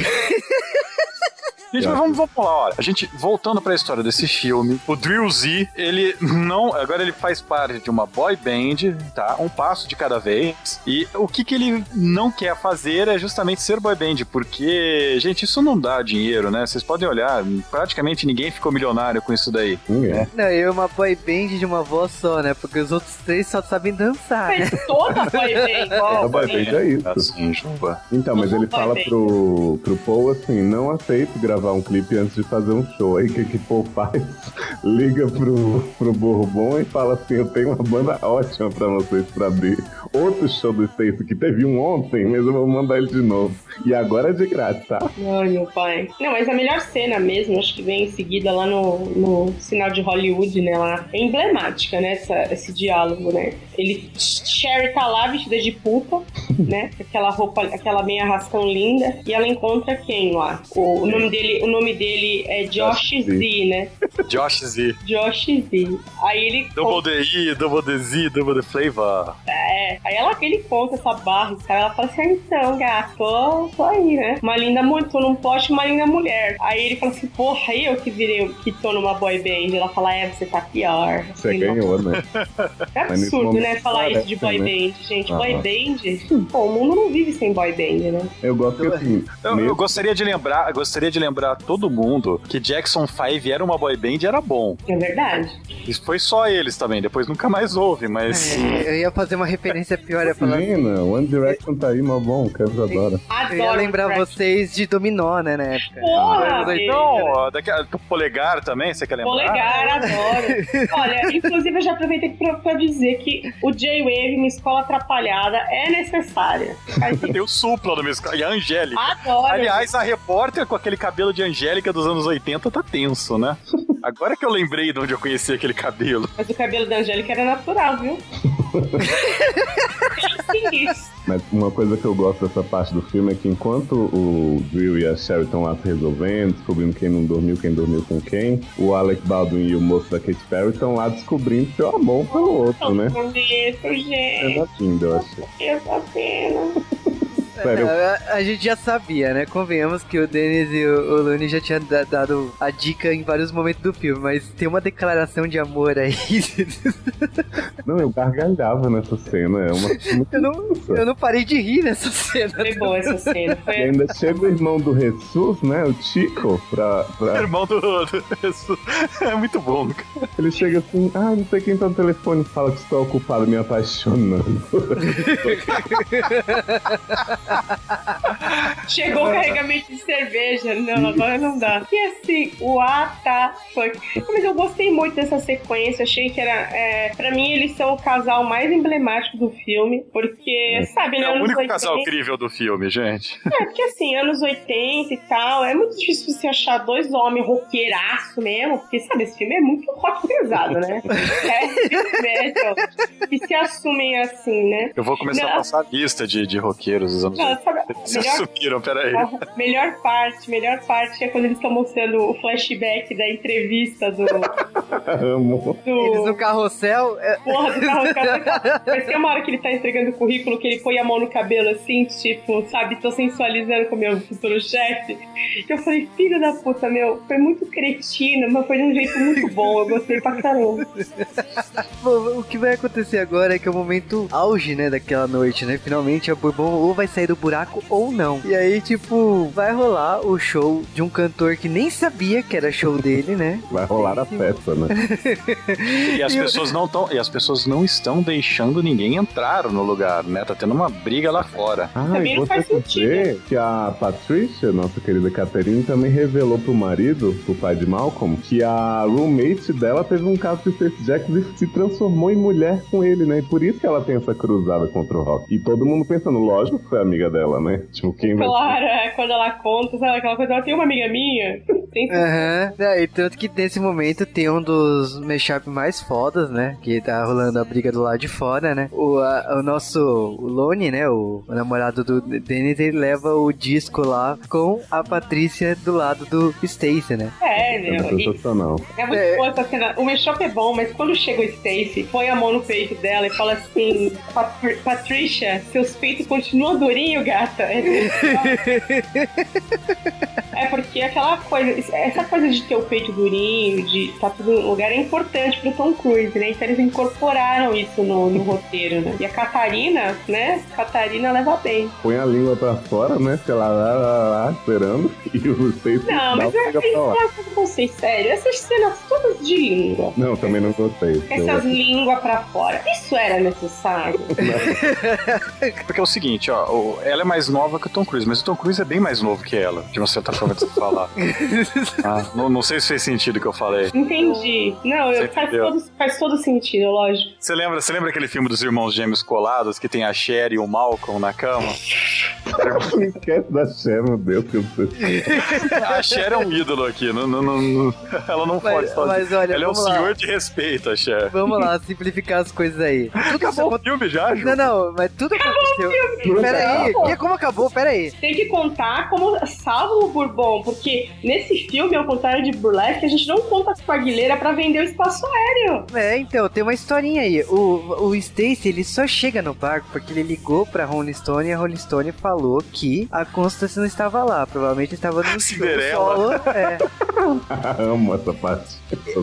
Gente, mas vamos, vamos lá, olha. A gente, voltando pra história desse filme, o Drill Z, ele não. Agora ele faz parte de uma boy band, tá? Um passo de cada vez. E o que, que ele não quer fazer é justamente ser boy band, porque, gente, isso não dá dinheiro, né? Vocês podem olhar, praticamente ninguém ficou milionário com isso daí. Ninguém. Não, eu uma boy band de uma voz só, né? Porque os outros três só sabem dançar, né? Toda boy band A igual. boy band é isso. Assim. Então, mas ele fala pro, pro Paul assim: não aceito gravar um clipe antes de fazer um show. Aí o que, que Paul faz? Liga pro, pro Bourbon e fala assim: eu tenho uma banda ótima pra vocês pra abrir. Outro show do Stacy que teve um ontem, mas eu vou mandar ele de novo. E agora é de grátis, tá? Ai, meu pai. Não, mas a melhor cena mesmo, acho que vem em seguida lá no, no sinal de Hollywood, né? Lá. É emblemática, né? Essa, esse diálogo, né? Ele. Sherry tá lá vestida de puta, né? Aquela roupa, aquela meia rascão linda. E ela encontra quem lá? O, o nome dele, o nome dele é Josh Josh Z, Z. né? Josh Z. Josh Z. Aí ele. Double DI, Double DZ, Double The Flavor. É, aí ela, ele conta essa barra e tal, ela fala assim, ah, então, gato, tô, tô aí, né? Uma linda mulher, tô num poste, uma linda mulher. Aí ele fala assim, porra, aí eu que virei, que tô numa boy band. Ela fala, é, você tá pior. Você Assim, ganhou, né? É absurdo, né, falar isso de boy parece, né? band, gente. Boy band, pô, o mundo não vive sem boy band, né? Eu gosto que assim. Eu, eu gostaria de lembrar, eu gostaria de lembrar todo mundo que Jackson 5 era uma boy band Band era bom. É verdade. Isso foi só eles também, depois nunca mais houve, mas. É, eu ia fazer uma referência pior, ia falar. Imagina, One Direction tá aí, mó bom, o Kevin adora. Adoro. Eu ia lembrar vocês de Dominó, né, na época. Porra, Anos 80, Não, né? ó, daqui a, o polegar também, você quer lembrar? Polegar, adoro. Olha, inclusive eu já aproveitei pra, pra dizer que o J-Wave, uma escola atrapalhada, é necessária. Tem o Supla no meu escola, e a Angélica. Adoro. Aliás, a repórter com aquele cabelo de Angélica dos anos 80 tá tenso, né? Agora que eu lembrei de onde eu conheci aquele cabelo. Mas o cabelo da Angélica era natural, viu? Mas uma coisa que eu gosto dessa parte do filme é que enquanto o Drill e a Sherry estão lá se resolvendo, descobrindo quem não dormiu, quem dormiu com quem, o Alec Baldwin e o moço da Katy Perry estão lá descobrindo seu amor pelo outro, né? Por isso, É gente. lindo, eu achei. Essa cena. Sério, A, a gente já sabia, né? Convenhamos que o Dennis e o, o Looney já tinham da- dado a dica em vários momentos do filme, mas tem uma declaração de amor aí. não, eu gargalhava nessa cena, é uma eu, não, eu não parei de rir nessa cena. Foi boa essa cena. E Foi ainda chega o irmão do Jesus, né? O Chico, pra. pra- Irmão do, do- É muito bom, cara. Ele chega assim, ah, não sei quem tá no telefone, fala que estou ocupado me apaixonando. Chegou o carregamento de cerveja. Não, agora não dá. E assim, o Ata foi. Mas eu gostei muito dessa sequência. Achei que era. É, pra mim, eles são o casal mais emblemático do filme. Porque, sabe, né? É o anos único 80, casal crível do filme, gente. É, porque assim, anos 80 e tal, é muito difícil você achar dois homens roqueiraço mesmo, porque, sabe, esse filme é muito rock pesado, né? É, heavy metal, que se assumem assim, né? Eu vou começar Não. a passar a lista de, de roqueiros dos anos Não, 80. sabe, Eles se melhor, assumiram, peraí. a melhor parte, melhor parte é quando eles estão mostrando o flashback da entrevista do. Amo. Eles do no carrossel. é, Porra do carro, cara. Mas tem uma hora que ele tá entregando o currículo que ele põe a mão no cabelo assim, tipo, sabe, tô sensualizando com o meu futuro chefe. Que eu falei, filho da puta, meu, foi muito cretina, mas foi de um jeito muito bom. Eu gostei pra caramba. Bom, o que vai acontecer agora é que é o momento auge, né, daquela noite, né? Finalmente a Bourbon ou vai sair do buraco ou não. E aí, tipo, vai rolar o show de um cantor que nem sabia que era show dele, né? Vai rolar a festa, né? E as pessoas não estão, e as pessoas não estão deixando ninguém entrar no lugar, né? Tá tendo uma briga lá fora. Ah, Também e você ver que a Patricia, nossa querida Catherine, também revelou pro marido, pro pai de Malcolm, que a roommate dela teve um caso de Stacey Jackson e se transformou em mulher com ele, né? E por isso que ela tem essa cruzada contra o Rock. E todo mundo pensando, lógico que foi amiga dela, né? Tipo, quem vai Claro, é, quando ela conta, sabe aquela coisa, ela tem uma amiga minha. Aham. É, e tanto que nesse momento tem um dos mashup mais fodas, né? Que tá rolando a briga do lado de fora, né? O, a- o nosso o Lone, né? O, o namorado do Dennis, ele leva o disco lá com a Patrícia do lado do Stacy, né? É, É meu. E sensacional. é muito É. boa essa cena. O mashup é bom, mas quando chega o Stacy, põe a mão no peito dela e fala assim: "Patri- Patricia, seus peitos continuam durinho, gata. É porque aquela coisa, essa coisa de ter o peito durinho, de estar tudo no lugar, é importante pro Tom Cruise, né? Então eles incorporaram isso no, no roteiro, né? E a Catarina, né? Catarina leva bem. Põe a língua pra fora, né? Sei lá, lá, lá, lá, esperando. E o Stacey Não, mas eu não sei, sério. Essas cenas todas de língua. Não, também não gostei. Essas Eu- línguas pra fora. Isso era necessário? Porque é o seguinte, ó, ela é mais nova que o Tom Cruise, mas o Tom Cruise é bem mais novo que ela, de uma certa forma de se falar. Ah, não, não sei se fez sentido o que eu falei. Entendi. Não, eu- faz, todo, faz todo sentido, lógico. Você lembra, você lembra aquele filme dos irmãos gêmeos colados que tem a Cher e o Malcolm na cama? Não esquece da Cher, meu Deus, que eu. A Cher é um ídolo aqui, não, não, não- não- ela não Mas- pode mas olha, Ela é um lá. senhor de respeito, a Cher. Vamos lá, simplificar as coisas aí. Tudo Acabou o filme já, Ju? Não, não, mas tudo aconteceu. Pera aí, que, como acabou? Pera aí. Tem que contar como salva o Bourbon, porque nesse filme, ao contrário de Burlesque, a gente não conta com a Aguilera pra vender o espaço aéreo. É, então, tem uma historinha aí. O, o Stacy, ele só chega no barco porque ele ligou pra Rolling Stone e a Rolling Stone falou que a Constance não estava lá. Provavelmente estava no Cinderela. solo. É. Amo essa parte.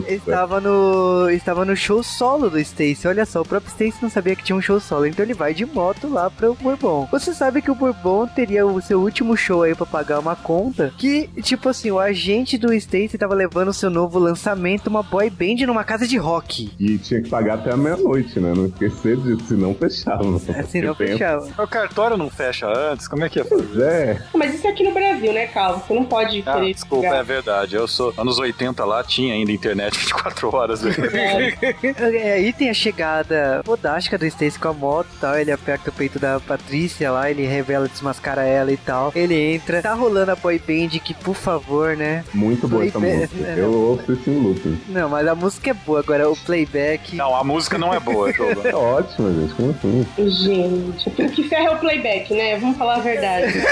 Estava no, estava no show solo do Stacy. Olha só, o próprio Stacy não sabia que tinha um show solo, então ele vai de moto lá pro Bourbon. Você sabe que o Bourbon teria o seu último show aí pra pagar uma conta? Que, tipo assim, o agente do Stacy tava levando o seu novo lançamento, uma boy band numa casa de rock. E tinha que pagar até a meia-noite, né? Não esquecer disso, senão fechava. Assim não Porque tem- fechava. O cartório não fecha antes? Como é que é? Pois é. Mas isso é aqui no Brasil, né, Calvo? Você não pode Ah, querer. desculpa, jogar. é verdade. Eu sou. Anos 80 lá tinha ainda internet 24 horas. né? É. É, Aí tem a chegada fodástica do Stacy com a moto e tal. Ele aperta o peito da Patrícia lá, ele revela, desmascara ela e tal. Ele entra, tá rolando a boy band que, por favor, né? Muito boa essa Playback, música. né? Eu ouço isso em looping. Não, mas a música é boa. Agora, o playback. Não, a música não é boa, Douglas. É ótima, gente. Como assim? Gente, o que ferra é o playback, né? Vamos falar a verdade.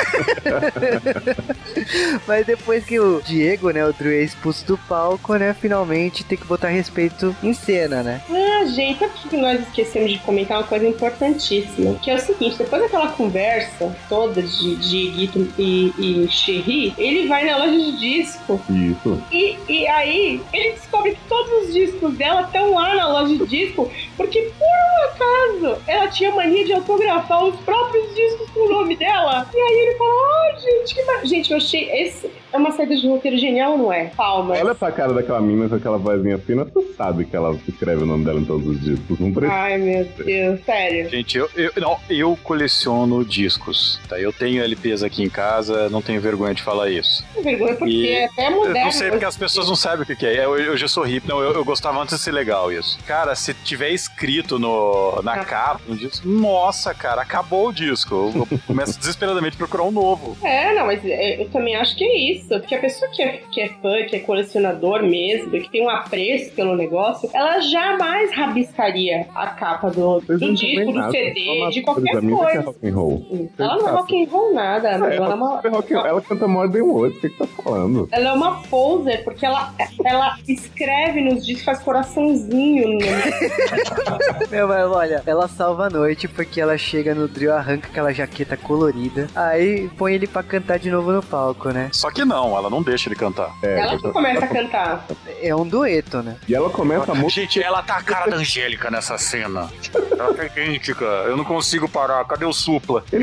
Mas depois que o Diego, né, o Drew é expulso do palco, né, finalmente tem que botar respeito em cena, né? Ah, o que nós esquecemos de comentar? Uma coisa importantíssima. Que é o seguinte, depois daquela conversa toda de Dieguito e, e Sherry, ele vai na loja de disco Isso. e, e aí ele descobre que todos os discos dela estão lá na loja de disco, porque por um acaso ela tinha mania de autografar os próprios discos com o nome dela. E aí ele fala, ai, gente, que mar... Gente, eu achei esse é uma saída de roteiro genial, não é? Palmas. Olha pra cara daquela menina com aquela vozinha fina, tu sabe que ela escreve o nome dela em todos os discos. Não precisa. Ai, meu Deus, sério. Gente, eu, eu, não, eu coleciono discos, tá? Eu tenho LPs aqui em casa, não tenho vergonha de falar isso. Que vergonha, porque E- é até Eu moderno. não sei porque as pessoas não sabem o que que é. Eu, eu já sou hippie. Não, eu, eu gostava antes de ser legal isso. Cara, se tiver escrito no, na Ah. capa, no disco, nossa, cara, acabou o disco. Eu, começo desesperadamente a procurar um novo. É, não, mas é, eu também acho que é isso. Porque a pessoa que é, que é fã, que é colecionador mesmo, que tem um apreço pelo negócio, ela jamais rabiscaria a capa do, do disco, do CD, uma de coisa qualquer que é coisa. rock and roll. Ela não é rock and roll nada, mas É, ela é uma. ela, rock and roll. ela canta Modern Words, o que, que tá falando? Ela é uma poser, porque ela, ela escreve nos discos, faz coraçãozinho no Meu, mas olha, ela salva a noite porque ela chega no Drill, arranca aquela jaqueta colorida, aí põe ele pra cantar de novo no palco, né? Só que não, ela não deixa ele cantar. É, Ela que começa a cantar. É um dueto, né? E ela começa a música. Gente, ela tá a cara da Angélica nessa cena. Ela tá idêntica. Eu não consigo parar. Cadê o supla?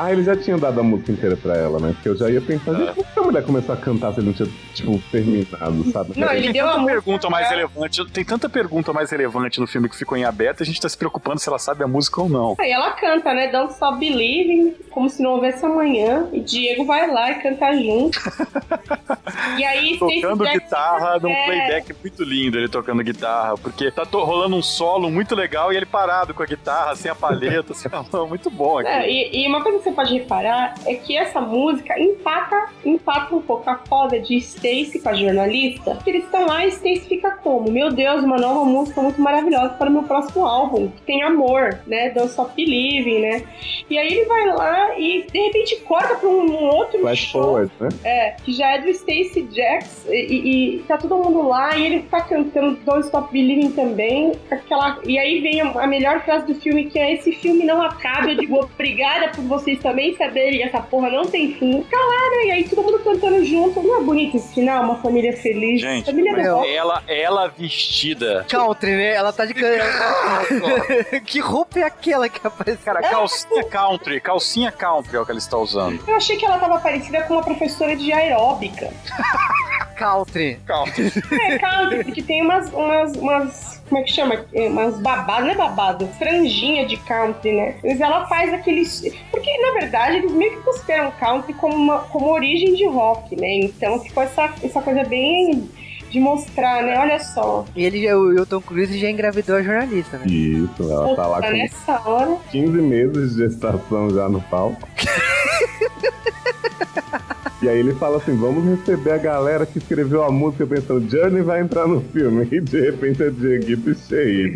Ah, ele já tinha dado a música inteira pra ela, né? Porque eu já ia pensar, É. gente, como que a mulher começou a cantar se ele não tinha, tipo, terminado, sabe? Não, ele Tem deu a tanta música. pergunta mais relevante. Tem tanta pergunta mais relevante no filme que ficou em aberto, a gente tá se preocupando se ela sabe a música ou não. Aí ela canta, né? Don't Stop Believing, como se não houvesse amanhã. E Diego vai lá e canta junto. e aí, Tocando Jackson- guitarra num É. playback muito lindo, ele tocando guitarra, porque tá rolando um solo muito legal e ele parado com a guitarra, sem a palheta, assim, muito bom aqui. É, e, e uma coisa que você pode reparar é que essa música empata, empata um pouco a foda de Stacy com a jornalista. Que eles estão lá e Stacy fica como? Meu Deus, uma nova música muito maravilhosa para o meu próximo álbum. que Tem amor, né? Don't Stop Believing, né? E aí ele vai lá e de repente corta pra um, um outro Flash show. forward, né? É, que já é do Stacey Jacks e, e- e tá todo mundo lá e ele tá cantando Don't Stop Believing também. Aquela, e aí vem a, a melhor frase do filme que é esse filme não acaba. Eu digo obrigada por vocês também saberem essa porra não tem fim. Calada, e aí todo mundo cantando junto. Não é bonito esse final? Uma família feliz. Gente, família. Ela, ela vestida. Country, né? Ela tá de can- Que roupa é aquela que aparece? Cara, calcinha country, calcinha country é o que ela está usando. Eu achei que ela tava parecida com uma professora de aeróbica. Country. Country. É, country, porque tem umas, umas, umas. Como é que chama? É, Umas babadas, não é babado, franjinha de country, né? Mas ela faz aqueles. Porque, na verdade, eles meio que consideram country como, uma, como origem de rock, né? Então ficou essa, essa coisa bem de mostrar, né? Olha só. E ele, já- o Tom Cruise já engravidou a jornalista, né? Isso, ela tá lá Puta, com nessa hora. 15 meses de gestação já no palco. E aí ele fala assim, vamos receber a galera que escreveu a música pensando, Journey vai entrar no filme. E de repente é Dieguito cheio.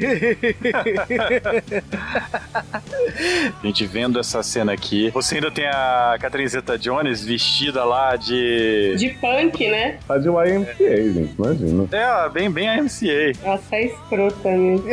Gente, vendo essa cena aqui, você ainda tem a Catherine Zeta-Jones vestida lá de... De punk, né? Tá de YMCA, gente, imagina. É, bem, bem a MCA. Ela tá escrota mesmo.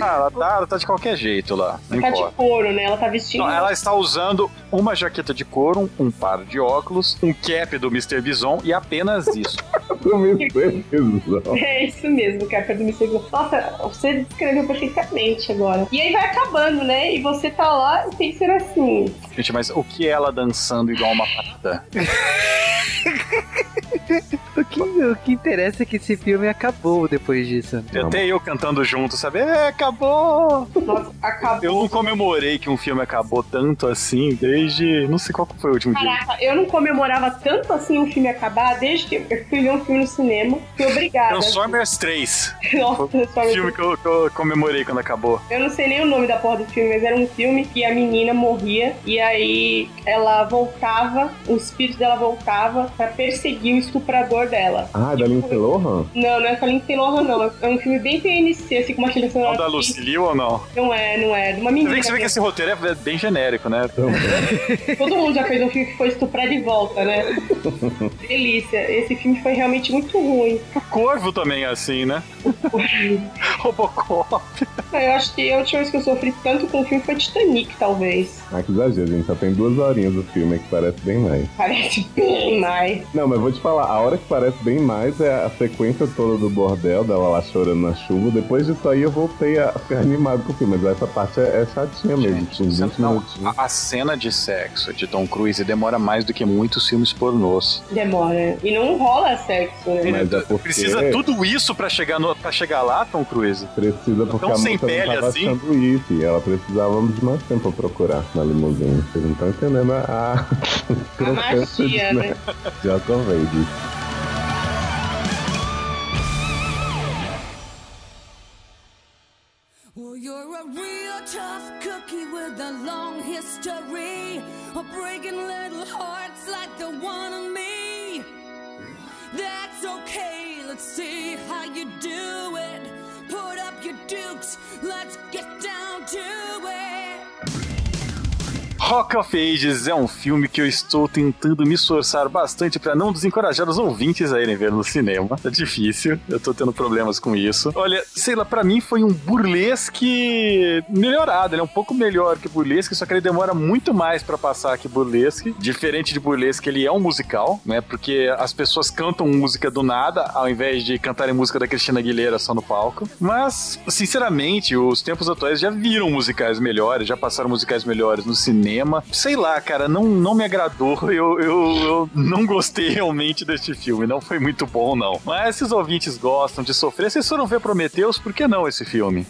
Ah, ela tá, ela tá de qualquer jeito lá. Não Tá de couro, né? Ela tá vestindo. Não, ela está usando uma jaqueta de couro, um par de óculos, um cap do Mr. Bison e apenas isso. Do Mr. Bison. É isso mesmo, que é a do Mr. Bison. Nossa, você descreveu perfeitamente agora. E aí vai acabando, né? E você tá lá e tem que ser assim. Gente, mas o que é ela dançando igual uma pata? O que, o que interessa é que esse filme acabou depois disso. Até eu cantando junto, sabe? É, acabou! Nossa, acabou. Eu não comemorei que um filme acabou tanto assim desde. Não sei qual foi o último dia. Caraca, eu não comemorava tanto assim o filme acabar desde que eu fui ver um filme no cinema. Fui obrigada. Transformers 3. Nossa, Transformers. Filme que eu, que eu comemorei quando acabou. Eu não sei nem o nome da porra do filme, mas era um filme que a menina morria e aí ela voltava, o espírito dela voltava pra perseguir o estuprador dela. Ah, da Lindsay Lohan? Não, não é com a Lindsay Lohan, não. É um filme bem PNC, assim, com uma trilha Não sonora. da Lucy Liu ou não? Não é, não é. De uma Você menina. vê que, você vê que esse roteiro é bem genérico, né? Todo mundo já fez um filme que foi estuprado de volta, né? Delícia. Esse filme foi realmente muito ruim. O Corvo também é assim, né? Robocop. Eu acho que a última vez que eu sofri tanto com o filme foi Titanic, talvez. Ah, que exagero, gente. Só tem duas horinhas do filme que parece bem mais. Parece bem mais. Não, mas vou te falar, a hora que parece bem mais é a sequência toda do bordel, dela lá chorando na chuva. Depois disso aí eu voltei a ficar animado com o filme, mas essa parte é, é chatinha mesmo, com 20 Não, minutinhos. a, a cena de sexo de Tom Cruise demora mais do que muitos filmes pornôs. Demora. E não rola sexo, né? Mas é porque Precisa tudo isso pra chegar, no, pra chegar lá, Tom Cruise? Precisa porque Tão a sem pele não tava assim? achando isso. E ela precisava de mais tempo pra procurar na limusine. Vocês não estão entendendo a, a magia, de, né? de Aquavade. Well, you're a real tough cookie with a long history of breaking little hearts like the one of me. That's okay, let's see how you do it. Dukes, let's get down to it. Rock of Ages é um filme que eu estou tentando me esforçar bastante pra não desencorajar os ouvintes a irem ver no cinema. É difícil, eu tô tendo problemas com isso. Olha, sei lá, pra mim foi um burlesque melhorado. Ele é um pouco melhor que burlesque, só que ele demora muito mais pra passar que burlesque. Diferente de burlesque, ele é um musical, né? Porque as pessoas cantam música do nada, ao invés de cantarem música da Cristina Aguilera só no palco. Mas, sinceramente, os tempos atuais já viram musicais melhores, já passaram musicais melhores no cinema. Sei lá, cara, não, não me agradou. Eu, eu, eu não gostei realmente deste filme. Não foi muito bom, não. Mas se os ouvintes gostam de sofrer, vocês foram ver Prometheus, por que não esse filme?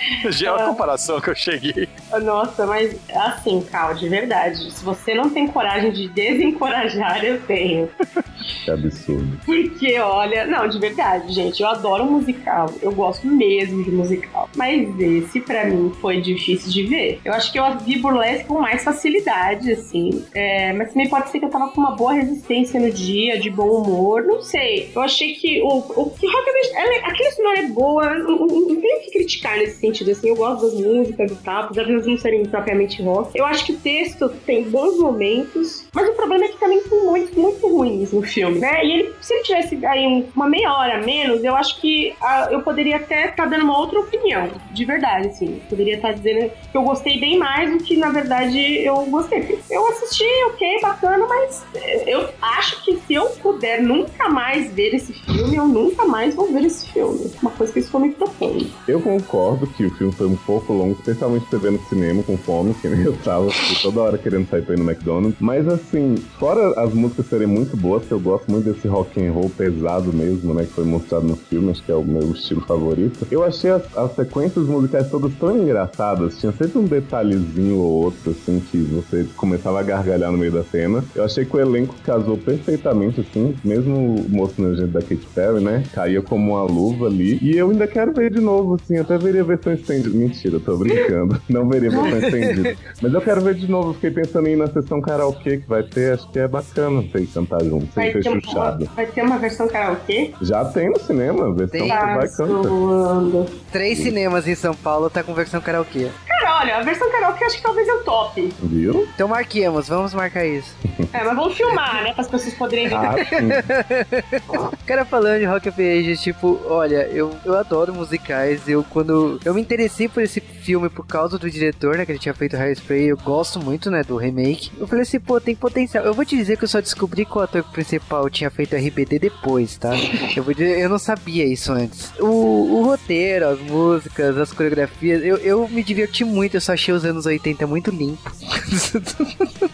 Já é a comparação que eu cheguei. Nossa, mas assim, Cal, de verdade. Se você não tem coragem de desencorajar, eu tenho. Que absurdo. Porque, olha, não, de verdade, gente, eu adoro musical. Eu gosto mesmo de musical. Mas esse, pra mim, foi difícil de ver. Eu acho que eu vi burlesque com mais facilidade, assim. É, mas também pode ser que eu tava com uma boa resistência no dia, de bom humor. Não sei. Eu achei que o, o que é- aquela história é boa. Não, não, não tenho o que criticar nesse sentido, assim. Eu gosto das músicas e tal, apesar de elas não serem propriamente rock. Eu acho que o texto tem bons momentos, mas o problema é que também tem muitos muito ruins no filme, né? E ele, se ele tivesse aí um- uma meia hora a menos, eu acho que ah, eu poderia até estar dando uma outra opinião, de verdade, assim. Poderia estar dizendo que eu gostei bem mais do que, na verdade, eu gostei. Eu assisti, ok, bacana, mas eh, eu acho que se eu puder nunca mais ver esse filme, eu nunca mais vou ver esse filme. Uma coisa que eles estão me propondo. Eu concordo que o filme foi um pouco longo, especialmente você vendo cinema com fome, que nem eu tava toda hora querendo sair pra ir no McDonald's. Mas assim, fora as músicas serem muito boas, que eu gosto muito desse rock and roll pesado mesmo, né? Que foi mostrado no filme, acho que é o meu estilo favorito. Eu achei as, as sequências musicais todas tão engraçadas, tinha sempre um detalhezinho ou outro, assim, que você começava a gargalhar no meio da cena. Eu achei que o elenco casou perfeitamente, assim, mesmo o moço nojento da Katy Perry, né? Caía como uma luva ali. E eu ainda quero ver de novo, assim, até veria a versão estendida. Mentira, eu tô brincando. Não veria versão estendida. Mas eu quero ver de novo, eu fiquei pensando em ir na sessão karaokê que vai ter, acho que é bacana você cantar junto, sem ser ter uma, chuchado. vai ter uma versão karaokê? Já tem no cinema, versão Tem. que vai Tá canta. zoando. Três cinemas em São Paulo tá com versão karaokê. Cara, olha, a versão karaokê acho que talvez eu tope. Viu? Então marquemos, vamos marcar isso. É, mas vamos filmar, né? Para as pessoas poderem ver. Ah. O cara falando de Rock of Ages, tipo, olha, eu, eu adoro musicais. Eu, quando eu me interessei por esse filme por causa do diretor, né? Que ele tinha feito Hairspray, eu gosto muito, né? Do remake. Eu falei assim, pô, tem potencial. Eu vou te dizer que eu só descobri que o ator principal tinha feito RBD depois, tá? Eu vou dizer, eu não sabia isso antes. O, o roteiro, as músicas, as coreografias, eu, eu me diverti muito. Eu só achei os anos 80 muito limpo.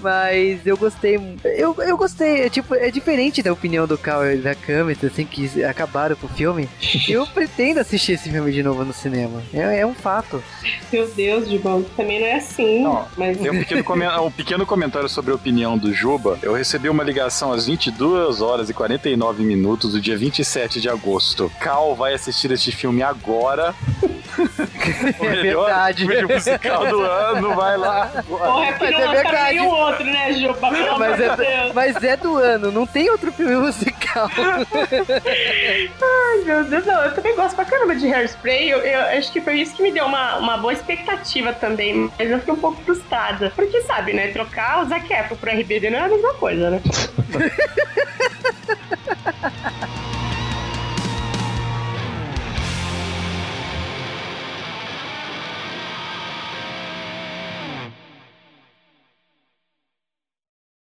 Mas eu gostei. Eu, eu gostei. É, tipo, é diferente da opinião do Cal e da Camis, assim, que acabaram com o filme. Eu pretendo assistir esse filme de novo no cinema. É, é um fato. Meu Deus, Gibão, também não é assim. Ó, mas Tem um pequeno, um pequeno comentário sobre a opinião do Juba. Eu recebi uma ligação às 22 horas e 49 minutos do dia 27 de agosto. Cal vai assistir este filme agora. o É melhor verdade. vídeo musical do ano, vai lá. agora. Porra, é que Mas não é verdade. nenhum outro, né, Juba? Mas é, Deus. mas é do ano, não tem outro filme musical. Ai, meu Deus, não, eu também gosto pra caramba de Hairspray. Eu, eu acho que foi isso que me deu uma, uma boa expectativa também, mas eu fiquei um pouco frustrada. Porque, sabe, né? Trocar o Zac Efron pro RBD não é a mesma coisa, né?